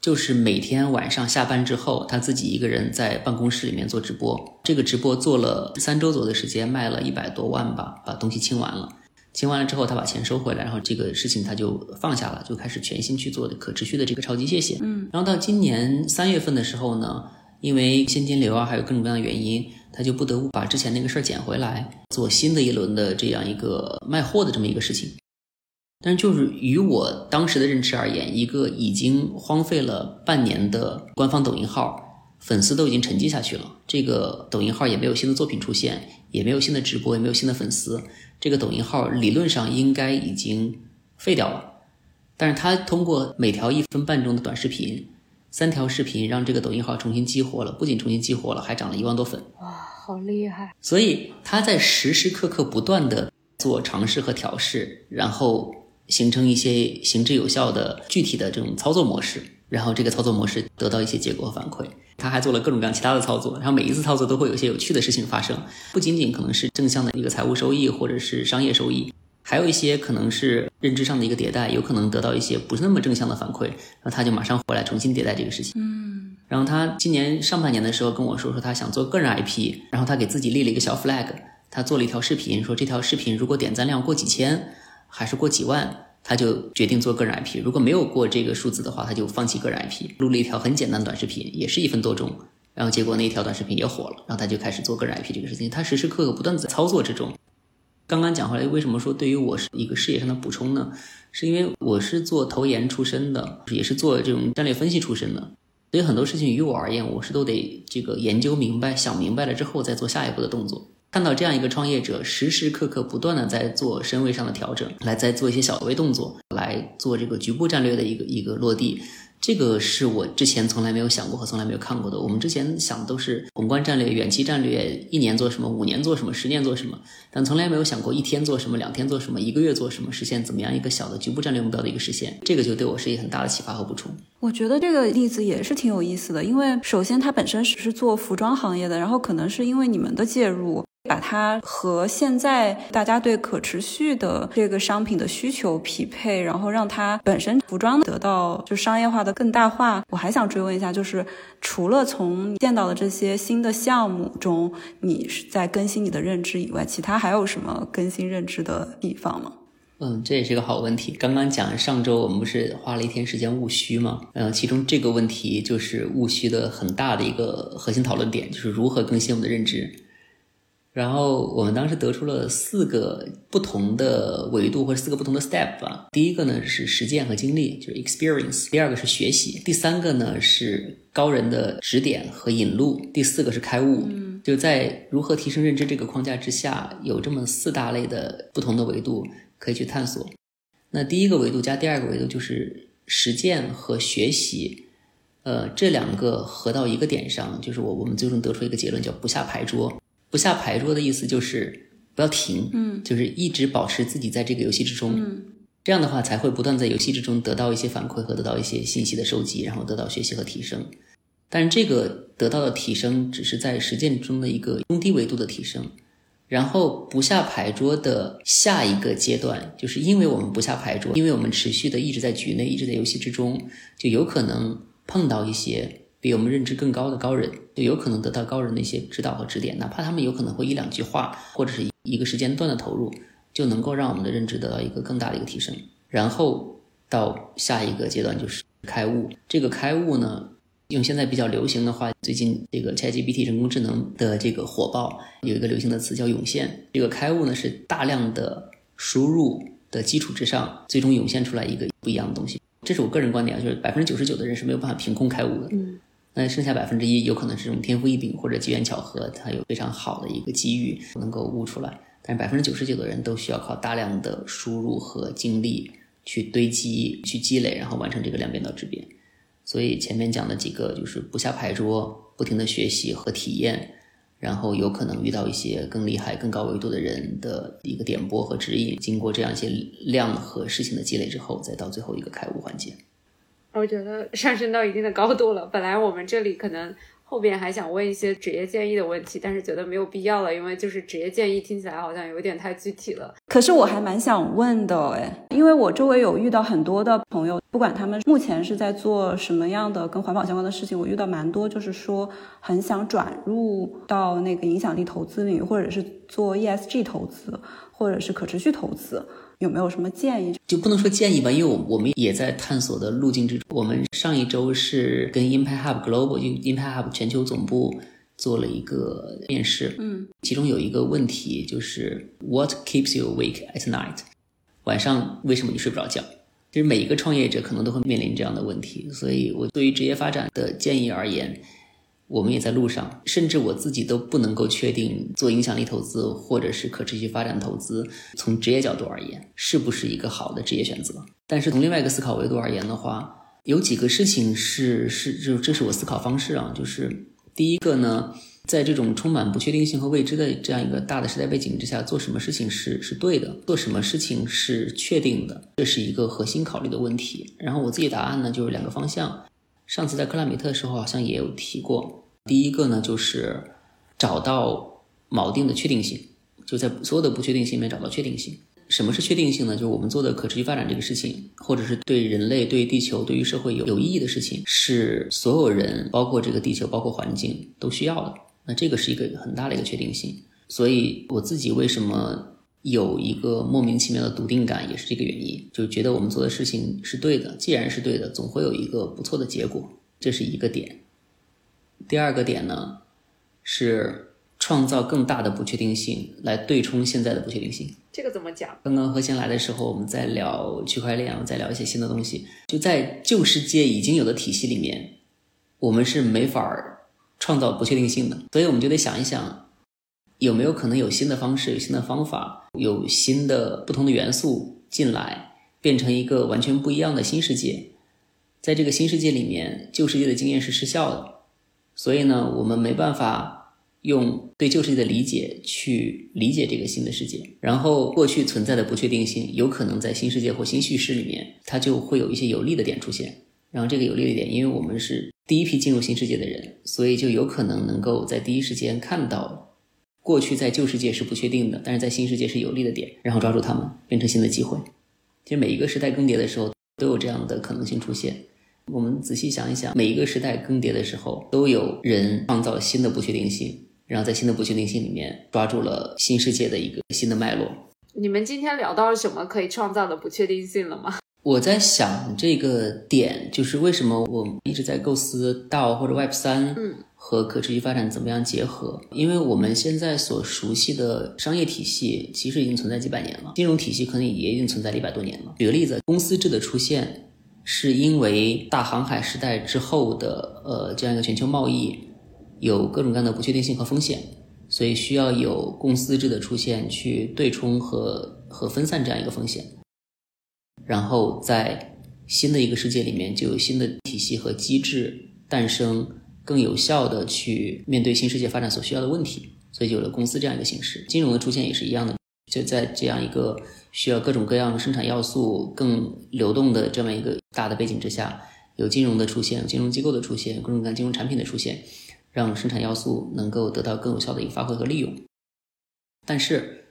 就是每天晚上下班之后，他自己一个人在办公室里面做直播。这个直播做了三周左右的时间，卖了一百多万吧，把东西清完了。清完了之后，他把钱收回来，然后这个事情他就放下了，就开始全心去做的可持续的这个超级谢谢。嗯，然后到今年三月份的时候呢，因为现金流啊，还有各种各样的原因，他就不得不把之前那个事儿捡回来，做新的一轮的这样一个卖货的这么一个事情。但是，就是于我当时的认知而言，一个已经荒废了半年的官方抖音号，粉丝都已经沉寂下去了。这个抖音号也没有新的作品出现，也没有新的直播，也没有新的粉丝。这个抖音号理论上应该已经废掉了。但是，他通过每条一分半钟的短视频，三条视频让这个抖音号重新激活了。不仅重新激活了，还涨了一万多粉。哇，好厉害！所以他在时时刻刻不断的做尝试和调试，然后。形成一些行之有效的具体的这种操作模式，然后这个操作模式得到一些结果和反馈。他还做了各种各样其他的操作，然后每一次操作都会有一些有趣的事情发生，不仅仅可能是正向的一个财务收益或者是商业收益，还有一些可能是认知上的一个迭代，有可能得到一些不是那么正向的反馈，然后他就马上回来重新迭代这个事情。嗯，然后他今年上半年的时候跟我说说他想做个人 IP，然后他给自己立了一个小 flag，他做了一条视频，说这条视频如果点赞量过几千。还是过几万，他就决定做个人 IP。如果没有过这个数字的话，他就放弃个人 IP，录了一条很简单的短视频，也是一分多钟。然后结果那一条短视频也火了，然后他就开始做个人 IP 这个事情。他时时刻刻不断在操作之中。刚刚讲回来，为什么说对于我是一个事业上的补充呢？是因为我是做投研出身的，也是做这种战略分析出身的，所以很多事情于我而言，我是都得这个研究明白、想明白了之后再做下一步的动作。看到这样一个创业者时时刻刻不断的在做身位上的调整，来再做一些小微动作，来做这个局部战略的一个一个落地。这个是我之前从来没有想过和从来没有看过的。我们之前想的都是宏观战略、远期战略，一年做什么，五年做什么，十年做什么，但从来没有想过一天做什么，两天做什么，一个月做什么，实现怎么样一个小的局部战略目标的一个实现。这个就对我是一个很大的启发和补充。我觉得这个例子也是挺有意思的，因为首先它本身是做服装行业的，然后可能是因为你们的介入。把它和现在大家对可持续的这个商品的需求匹配，然后让它本身服装得到就商业化的更大化。我还想追问一下，就是除了从你见到的这些新的项目中，你是在更新你的认知以外，其他还有什么更新认知的地方吗？嗯，这也是个好问题。刚刚讲上周我们不是花了一天时间务虚吗？嗯，其中这个问题就是务虚的很大的一个核心讨论点，就是如何更新我们的认知。然后我们当时得出了四个不同的维度或者四个不同的 step 吧。第一个呢是实践和经历，就是 experience；第二个是学习；第三个呢是高人的指点和引路；第四个是开悟。嗯，就在如何提升认知这个框架之下，有这么四大类的不同的维度可以去探索。那第一个维度加第二个维度就是实践和学习，呃，这两个合到一个点上，就是我我们最终得出一个结论，叫不下牌桌。不下牌桌的意思就是不要停，嗯，就是一直保持自己在这个游戏之中，嗯，这样的话才会不断在游戏之中得到一些反馈和得到一些信息的收集，然后得到学习和提升。但是这个得到的提升只是在实践中的一个中低维度的提升，然后不下牌桌的下一个阶段，就是因为我们不下牌桌，因为我们持续的一直在局内，一直在游戏之中，就有可能碰到一些。比我们认知更高的高人，就有可能得到高人的一些指导和指点，哪怕他们有可能会一两句话，或者是一个时间段的投入，就能够让我们的认知得到一个更大的一个提升。然后到下一个阶段就是开悟。这个开悟呢，用现在比较流行的话，最近这个 ChatGPT 人工智能的这个火爆，有一个流行的词叫涌现。这个开悟呢，是大量的输入的基础之上，最终涌现出来一个不一样的东西。这是我个人观点啊，就是百分之九十九的人是没有办法凭空开悟的。嗯。那剩下百分之一有可能是这种天赋异禀或者机缘巧合，它有非常好的一个机遇能够悟出来。但是百分之九十九的人都需要靠大量的输入和精力去堆积、去积累，然后完成这个量变到质变。所以前面讲的几个就是不下牌桌，不停的学习和体验，然后有可能遇到一些更厉害、更高维度的人的一个点拨和指引。经过这样一些量和事情的积累之后，再到最后一个开悟环节。我觉得上升到一定的高度了。本来我们这里可能后边还想问一些职业建议的问题，但是觉得没有必要了，因为就是职业建议听起来好像有点太具体了。可是我还蛮想问的，哎，因为我周围有遇到很多的朋友，不管他们目前是在做什么样的跟环保相关的事情，我遇到蛮多，就是说很想转入到那个影响力投资领域，或者是做 ESG 投资，或者是可持续投资。有没有什么建议？就不能说建议吧，因为我我们也在探索的路径之中。我们上一周是跟 Impact Hub Global，就 Impact Hub 全球总部做了一个面试。嗯，其中有一个问题就是 What keeps you awake at night？晚上为什么你睡不着觉？其实每一个创业者可能都会面临这样的问题。所以我对于职业发展的建议而言。我们也在路上，甚至我自己都不能够确定做影响力投资或者是可持续发展投资，从职业角度而言是不是一个好的职业选择。但是从另外一个思考维度而言的话，有几个事情是是就这是我思考方式啊，就是第一个呢，在这种充满不确定性和未知的这样一个大的时代背景之下，做什么事情是是对的，做什么事情是确定的，这是一个核心考虑的问题。然后我自己答案呢就是两个方向。上次在克拉米特的时候好像也有提过，第一个呢就是找到锚定的确定性，就在所有的不确定性里面找到确定性。什么是确定性呢？就是我们做的可持续发展这个事情，或者是对人类、对地球、对于社会有有意义的事情，是所有人，包括这个地球、包括环境都需要的。那这个是一个很大的一个确定性。所以我自己为什么？有一个莫名其妙的笃定感，也是这个原因，就觉得我们做的事情是对的。既然是对的，总会有一个不错的结果，这是一个点。第二个点呢，是创造更大的不确定性，来对冲现在的不确定性。这个怎么讲？刚刚何贤来的时候，我们在聊区块链，我们在聊一些新的东西。就在旧世界已经有的体系里面，我们是没法创造不确定性的，所以我们就得想一想。有没有可能有新的方式、有新的方法、有新的不同的元素进来，变成一个完全不一样的新世界？在这个新世界里面，旧世界的经验是失效的，所以呢，我们没办法用对旧世界的理解去理解这个新的世界。然后，过去存在的不确定性，有可能在新世界或新叙事里面，它就会有一些有利的点出现。然后，这个有利的点，因为我们是第一批进入新世界的人，所以就有可能能够在第一时间看到。过去在旧世界是不确定的，但是在新世界是有利的点，然后抓住它们，变成新的机会。其实每一个时代更迭的时候，都有这样的可能性出现。我们仔细想一想，每一个时代更迭的时候，都有人创造新的不确定性，然后在新的不确定性里面抓住了新世界的一个新的脉络。你们今天聊到了什么可以创造的不确定性了吗？我在想这个点，就是为什么我一直在构思 DAO 或者 Web 三，嗯。和可持续发展怎么样结合？因为我们现在所熟悉的商业体系其实已经存在几百年了，金融体系可能也已经存在了一百多年了。举个例子，公司制的出现是因为大航海时代之后的呃这样一个全球贸易有各种各样的不确定性和风险，所以需要有公司制的出现去对冲和和分散这样一个风险。然后在新的一个世界里面，就有新的体系和机制诞生。更有效的去面对新世界发展所需要的问题，所以有了公司这样一个形式。金融的出现也是一样的，就在这样一个需要各种各样生产要素更流动的这么一个大的背景之下，有金融的出现，金融机构的出现，各种各样金融产品的出现，让生产要素能够得到更有效的一个发挥和利用。但是，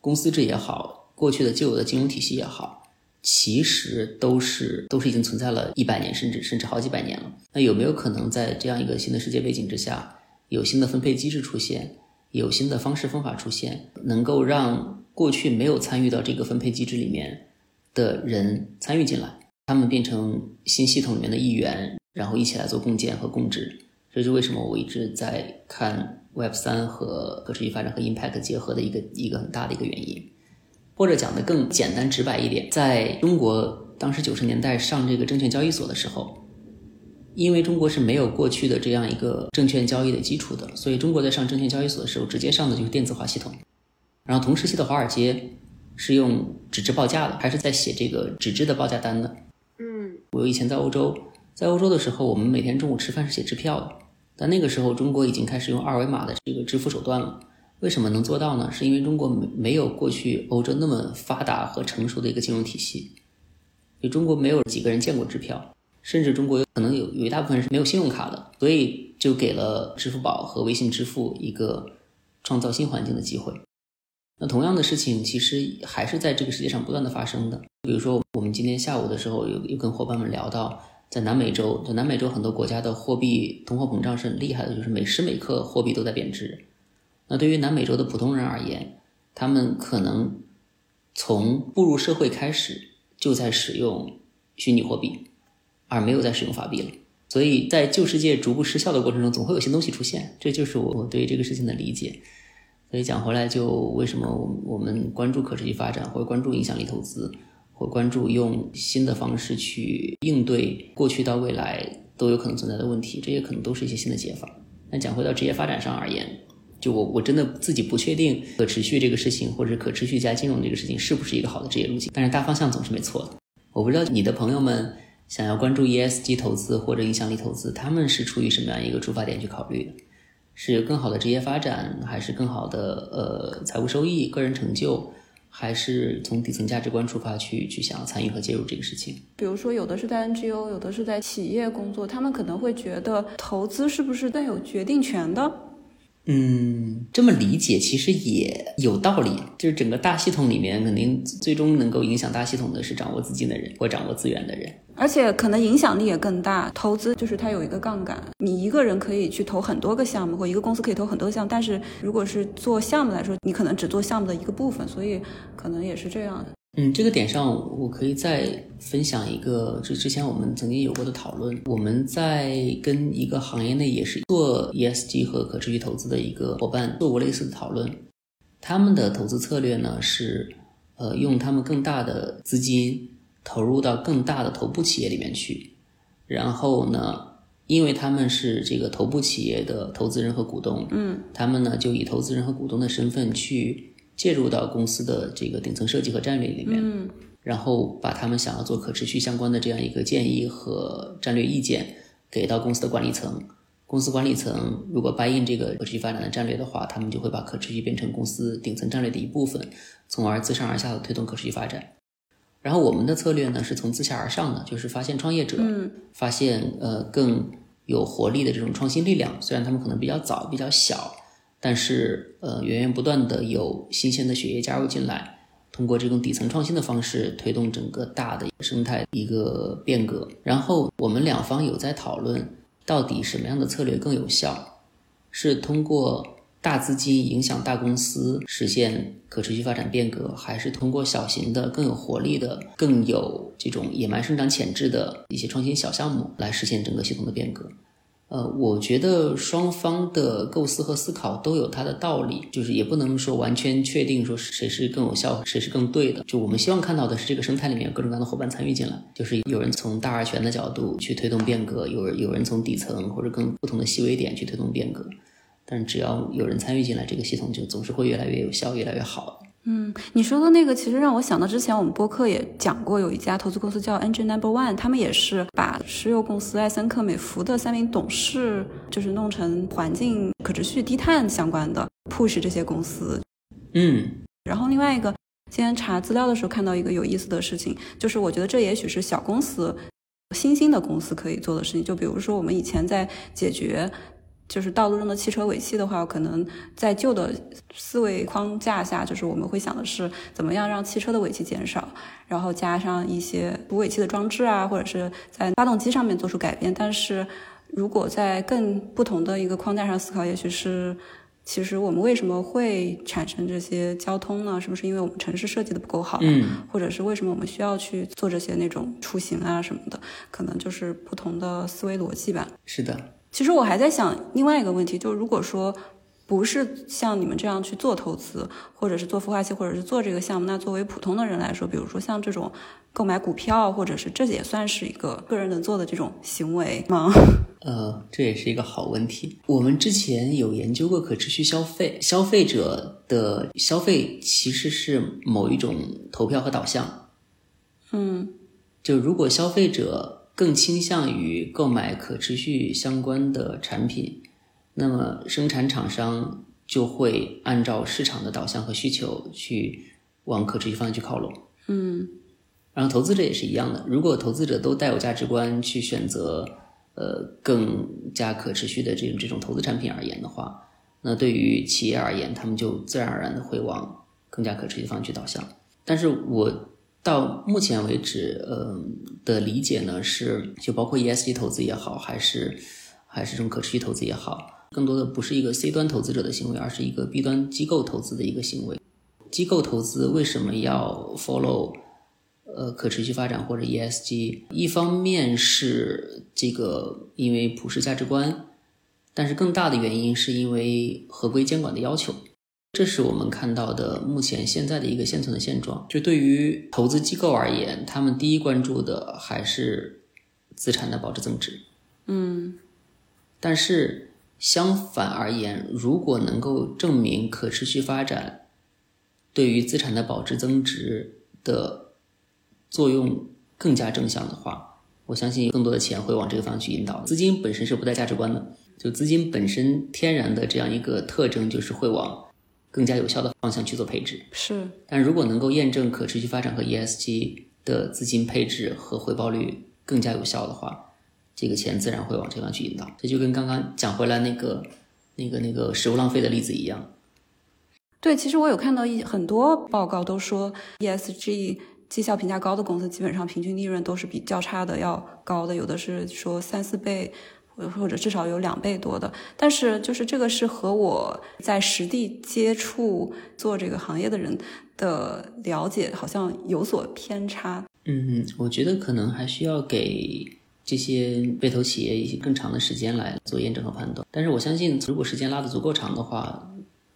公司制也好，过去的旧有的金融体系也好。其实都是都是已经存在了一百年，甚至甚至好几百年了。那有没有可能在这样一个新的世界背景之下，有新的分配机制出现，有新的方式方法出现，能够让过去没有参与到这个分配机制里面的人参与进来，他们变成新系统里面的一员，然后一起来做共建和共治？这是为什么我一直在看 Web 三和可持续发展和 Impact 结合的一个一个很大的一个原因。或者讲的更简单直白一点，在中国当时九十年代上这个证券交易所的时候，因为中国是没有过去的这样一个证券交易的基础的，所以中国在上证券交易所的时候，直接上的就是电子化系统。然后同时期的华尔街是用纸质报价的，还是在写这个纸质的报价单的。嗯，我以前在欧洲，在欧洲的时候，我们每天中午吃饭是写支票的，但那个时候中国已经开始用二维码的这个支付手段了。为什么能做到呢？是因为中国没没有过去欧洲那么发达和成熟的一个金融体系，就中国没有几个人见过支票，甚至中国有可能有有一大部分是没有信用卡的，所以就给了支付宝和微信支付一个创造新环境的机会。那同样的事情其实还是在这个世界上不断的发生的。比如说，我们今天下午的时候有有跟伙伴们聊到，在南美洲，在南美洲很多国家的货币通货膨胀是很厉害的，就是每时每刻货币都在贬值。那对于南美洲的普通人而言，他们可能从步入社会开始就在使用虚拟货币，而没有在使用法币了。所以在旧世界逐步失效的过程中，总会有新东西出现。这就是我我对这个事情的理解。所以讲回来，就为什么我们关注可持续发展，或关注影响力投资，或关注用新的方式去应对过去到未来都有可能存在的问题，这些可能都是一些新的解法。那讲回到职业发展上而言。就我我真的自己不确定可持续这个事情，或者可持续加金融这个事情是不是一个好的职业路径，但是大方向总是没错的。我不知道你的朋友们想要关注 ESG 投资或者影响力投资，他们是出于什么样一个出发点去考虑？是更好的职业发展，还是更好的呃财务收益、个人成就，还是从底层价值观出发去去想要参与和介入这个事情？比如说，有的是在 NGO，有的是在企业工作，他们可能会觉得投资是不是更有决定权的？嗯，这么理解其实也有道理。就是整个大系统里面，肯定最终能够影响大系统的是掌握资金的人或掌握资源的人，而且可能影响力也更大。投资就是它有一个杠杆，你一个人可以去投很多个项目，或一个公司可以投很多项。但是如果是做项目来说，你可能只做项目的一个部分，所以可能也是这样的。嗯，这个点上我可以再分享一个，就之前我们曾经有过的讨论。我们在跟一个行业内也是做 ESG 和可持续投资的一个伙伴做过类似的讨论。他们的投资策略呢是，呃，用他们更大的资金投入到更大的头部企业里面去，然后呢，因为他们是这个头部企业的投资人和股东，嗯，他们呢就以投资人和股东的身份去介入到公司的这个顶层设计和战略里面，嗯然后把他们想要做可持续相关的这样一个建议和战略意见给到公司的管理层。公司管理层如果 buy in 这个可持续发展的战略的话，他们就会把可持续变成公司顶层战略的一部分，从而自上而下的推动可持续发展。然后我们的策略呢是从自下而上的，就是发现创业者，嗯发现呃更有活力的这种创新力量。虽然他们可能比较早、比较小，但是呃源源不断的有新鲜的血液加入进来，通过这种底层创新的方式推动整个大的生态一个变革。然后我们两方有在讨论，到底什么样的策略更有效？是通过大资金影响大公司实现可持续发展变革，还是通过小型的、更有活力的、更有这种野蛮生长潜质的一些创新小项目来实现整个系统的变革？呃，我觉得双方的构思和思考都有它的道理，就是也不能说完全确定说谁是更有效，谁是更对的。就我们希望看到的是这个生态里面有各种各样的伙伴参与进来，就是有人从大而全的角度去推动变革，有人有人从底层或者更不同的细微点去推动变革。但只要有人参与进来，这个系统就总是会越来越有效，越来越好。嗯，你说的那个其实让我想到之前我们播客也讲过，有一家投资公司叫 Engine Number One，他们也是把石油公司艾森克美孚的三名董事，就是弄成环境可持续低碳相关的 push 这些公司。嗯然后另外一个，今天查资料的时候看到一个有意思的事情，就是我觉得这也许是小公司、新兴的公司可以做的事情。就比如说我们以前在解决。就是道路上的汽车尾气的话，可能在旧的思维框架下，就是我们会想的是怎么样让汽车的尾气减少，然后加上一些补尾气的装置啊，或者是在发动机上面做出改变。但是如果在更不同的一个框架上思考，也许是其实我们为什么会产生这些交通呢？是不是因为我们城市设计的不够好？嗯，或者是为什么我们需要去做这些那种出行啊什么的？可能就是不同的思维逻辑吧。是的。其实我还在想另外一个问题，就是如果说不是像你们这样去做投资，或者是做孵化器，或者是做这个项目，那作为普通的人来说，比如说像这种购买股票，或者是这也算是一个个人能做的这种行为吗？呃，这也是一个好问题。我们之前有研究过可持续消费，消费者的消费其实是某一种投票和导向。嗯，就如果消费者。更倾向于购买可持续相关的产品，那么生产厂商就会按照市场的导向和需求去往可持续方向去靠拢。嗯，然后投资者也是一样的，如果投资者都带有价值观去选择呃更加可持续的这种这种投资产品而言的话，那对于企业而言，他们就自然而然的会往更加可持续方向去导向。但是我。到目前为止，呃的理解呢是，就包括 ESG 投资也好，还是还是这种可持续投资也好，更多的不是一个 C 端投资者的行为，而是一个 B 端机构投资的一个行为。机构投资为什么要 follow 呃可持续发展或者 ESG？一方面是这个因为普世价值观，但是更大的原因是因为合规监管的要求。这是我们看到的目前现在的一个现存的现状。就对于投资机构而言，他们第一关注的还是资产的保值增值。嗯，但是相反而言，如果能够证明可持续发展对于资产的保值增值的作用更加正向的话，我相信有更多的钱会往这个方向去引导。资金本身是不带价值观的，就资金本身天然的这样一个特征就是会往。更加有效的方向去做配置是，但如果能够验证可持续发展和 ESG 的资金配置和回报率更加有效的话，这个钱自然会往这方去引导。这就跟刚刚讲回来那个、那个、那个食物浪费的例子一样。对，其实我有看到一很多报告都说 ESG 绩效评价高的公司，基本上平均利润都是比较差的要高的，有的是说三四倍。或者至少有两倍多的，但是就是这个是和我在实地接触做这个行业的人的了解好像有所偏差。嗯，我觉得可能还需要给这些被投企业一些更长的时间来做验证和判断。但是我相信，如果时间拉得足够长的话，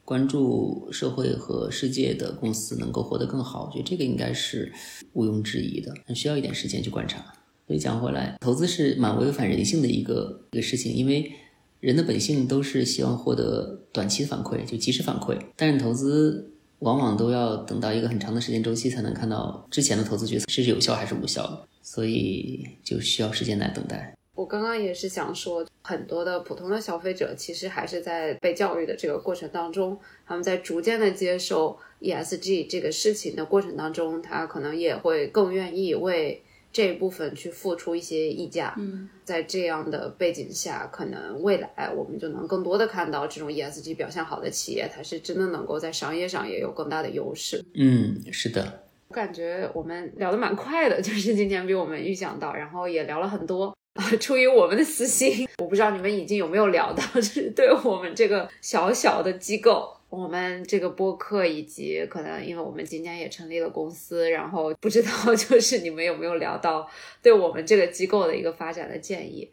关注社会和世界的公司能够活得更好，我觉得这个应该是毋庸置疑的，很需要一点时间去观察。所以讲回来，投资是蛮违反人性的一个一个事情，因为人的本性都是希望获得短期的反馈，就及时反馈。但是投资往往都要等到一个很长的时间周期才能看到之前的投资决策是有效还是无效，所以就需要时间来等待。我刚刚也是想说，很多的普通的消费者其实还是在被教育的这个过程当中，他们在逐渐的接受 ESG 这个事情的过程当中，他可能也会更愿意为这一部分去付出一些溢价。嗯，在这样的背景下，可能未来我们就能更多的看到这种 ESG 表现好的企业，它是真的能够在商业上也有更大的优势。嗯，是的。我感觉我们聊得蛮快的，就是今天比我们预想到，然后也聊了很多。出于我们的私心，我不知道你们已经有没有聊到，就是对我们这个小小的机构，我们这个播客，以及可能因为我们今年也成立了公司，然后不知道 就是你们有没有聊到对我们这个机构的一个发展的建议。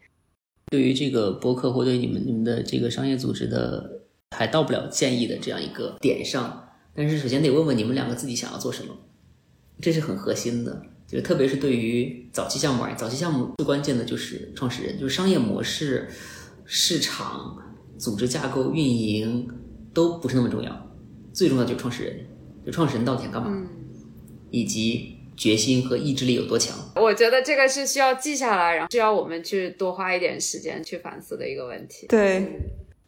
对于这个播客或对你们你们的这个商业组织的，还到不了建议的这样一个点上，但是首先得问问你们两个自己想要做什么，这是很核心的。就特别是对于早期项目而言，早期项目最关键的就是创始人，就是商业模式、市场、组织架构、运营都不是那么重要，最重要就是创始人，就创始人到底想干嘛，以及决心和意志力有多强。我觉得这个是需要记下来，然后需要我们去多花一点时间去反思的一个问题。对。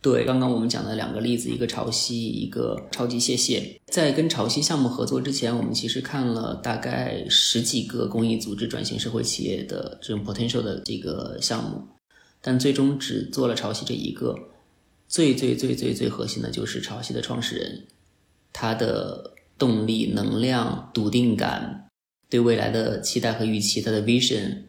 对，刚刚我们讲的两个例子，一个潮汐，一个超级谢谢。在跟潮汐项目合作之前，我们其实看了大概十几个公益组织转型社会企业的这种 potential 的这个项目，但最终只做了潮汐这一个。最最最最最核心的就是潮汐的创始人，他的动力、能量、笃定感，对未来的期待和预期，他的 vision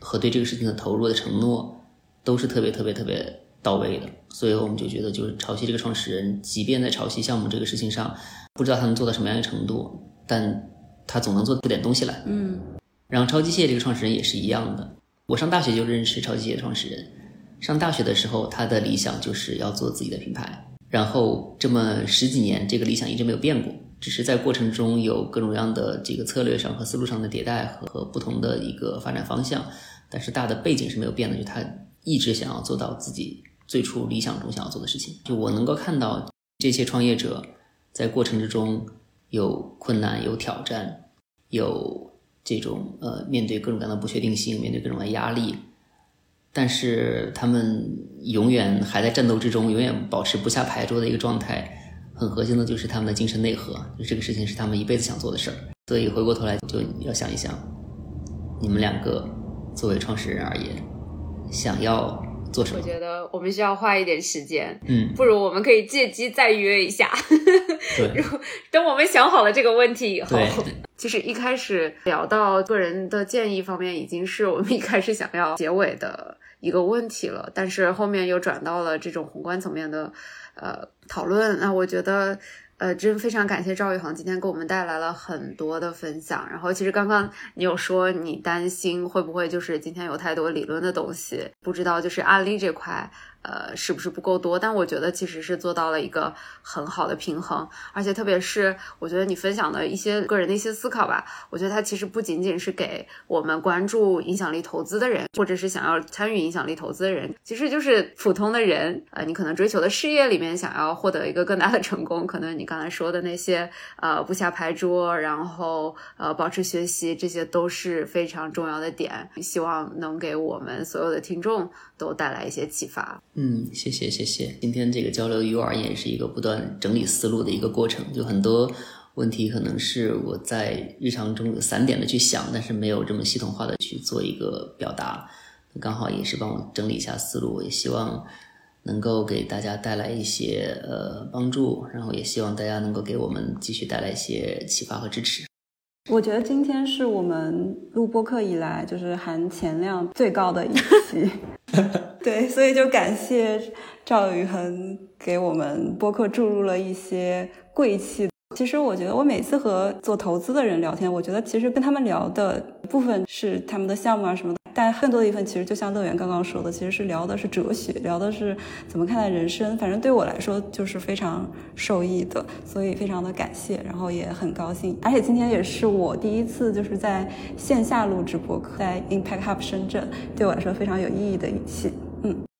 和对这个事情的投入的承诺，都是特别特别特别。到位的，所以我们就觉得，就是潮汐这个创始人，即便在潮汐项目这个事情上，不知道他能做到什么样的程度，但他总能做出点东西来。嗯，然后超机械这个创始人也是一样的，我上大学就认识超机械的创始人，上大学的时候他的理想就是要做自己的品牌，然后这么十几年，这个理想一直没有变过，只是在过程中有各种各样的这个策略上和思路上的迭代和和不同的一个发展方向，但是大的背景是没有变的，就他一直想要做到自己。最初理想中想要做的事情，就我能够看到这些创业者在过程之中有困难、有挑战、有这种呃面对各种各样的不确定性、面对各种的压力，但是他们永远还在战斗之中，永远保持不下牌桌的一个状态。很核心的就是他们的精神内核，就这个事情是他们一辈子想做的事儿。所以回过头来就要想一想，你们两个作为创始人而言，想要做什么。我觉得我们需要花一点时间，嗯，不如我们可以借机再约一下。对，等我们想好了这个问题以后，其 实一开始聊到个人的建议方面，已经是我们一开始想要结尾的一个问题了。但是后面又转到了这种宏观层面的呃讨论。那我觉得。呃，真非常感谢赵宇航今天给我们带来了很多的分享。然后，其实刚刚你有说你担心会不会就是今天有太多理论的东西，不知道就是案例这块。呃，是不是不够多？但我觉得其实是做到了一个很好的平衡，而且特别是我觉得你分享的一些个人的一些思考吧，我觉得它其实不仅仅是给我们关注影响力投资的人，或者是想要参与影响力投资的人，其实就是普通的人。呃，你可能追求的事业里面想要获得一个更大的成功，可能你刚才说的那些呃不下牌桌，然后呃保持学习，这些都是非常重要的点。希望能给我们所有的听众都带来一些启发。嗯，谢谢谢谢。今天这个交流于我而言是一个不断整理思路的一个过程，就很多问题可能是我在日常中有散点的去想，但是没有这么系统化的去做一个表达，刚好也是帮我整理一下思路，也希望能够给大家带来一些呃帮助，然后也希望大家能够给我们继续带来一些启发和支持。我觉得今天是我们录播课以来就是含钱量最高的一期，对，所以就感谢赵宇恒给我们播客注入了一些贵气。其实我觉得我每次和做投资的人聊天，我觉得其实跟他们聊的部分是他们的项目啊什么的。但更多的一份其实就像乐园刚刚说的，其实是聊的是哲学，聊的是怎么看待人生。反正对我来说就是非常受益的，所以非常的感谢，然后也很高兴。而且今天也是我第一次就是在线下录制播客，在 Impact Hub 深圳，对我来说非常有意义的一期。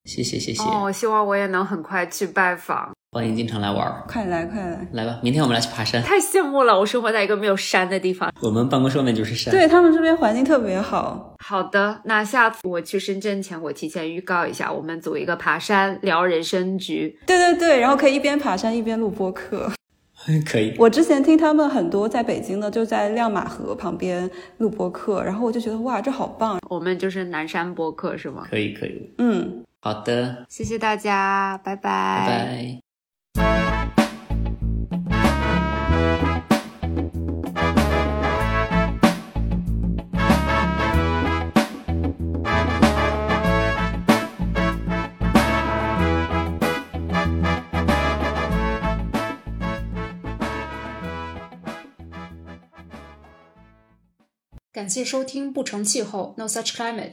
嗯，谢谢谢谢。哦，希望我也能很快去拜访。欢迎经常来玩儿，快来快来，来吧！明天我们来去爬山。太羡慕了，我生活在一个没有山的地方。我们办公室外面就是山。对他们这边环境特别好。好的，那下次我去深圳前，我提前预告一下，我们组一个爬山聊人生局。对对对，然后可以一边爬山一边录播客。可以。我之前听他们很多在北京的，就在亮马河旁边录播客，然后我就觉得哇，这好棒。我们就是南山播客是吗？可以可以。嗯，好的，谢谢大家，拜拜。拜拜。感谢收听《不成气候 No Such Climate》。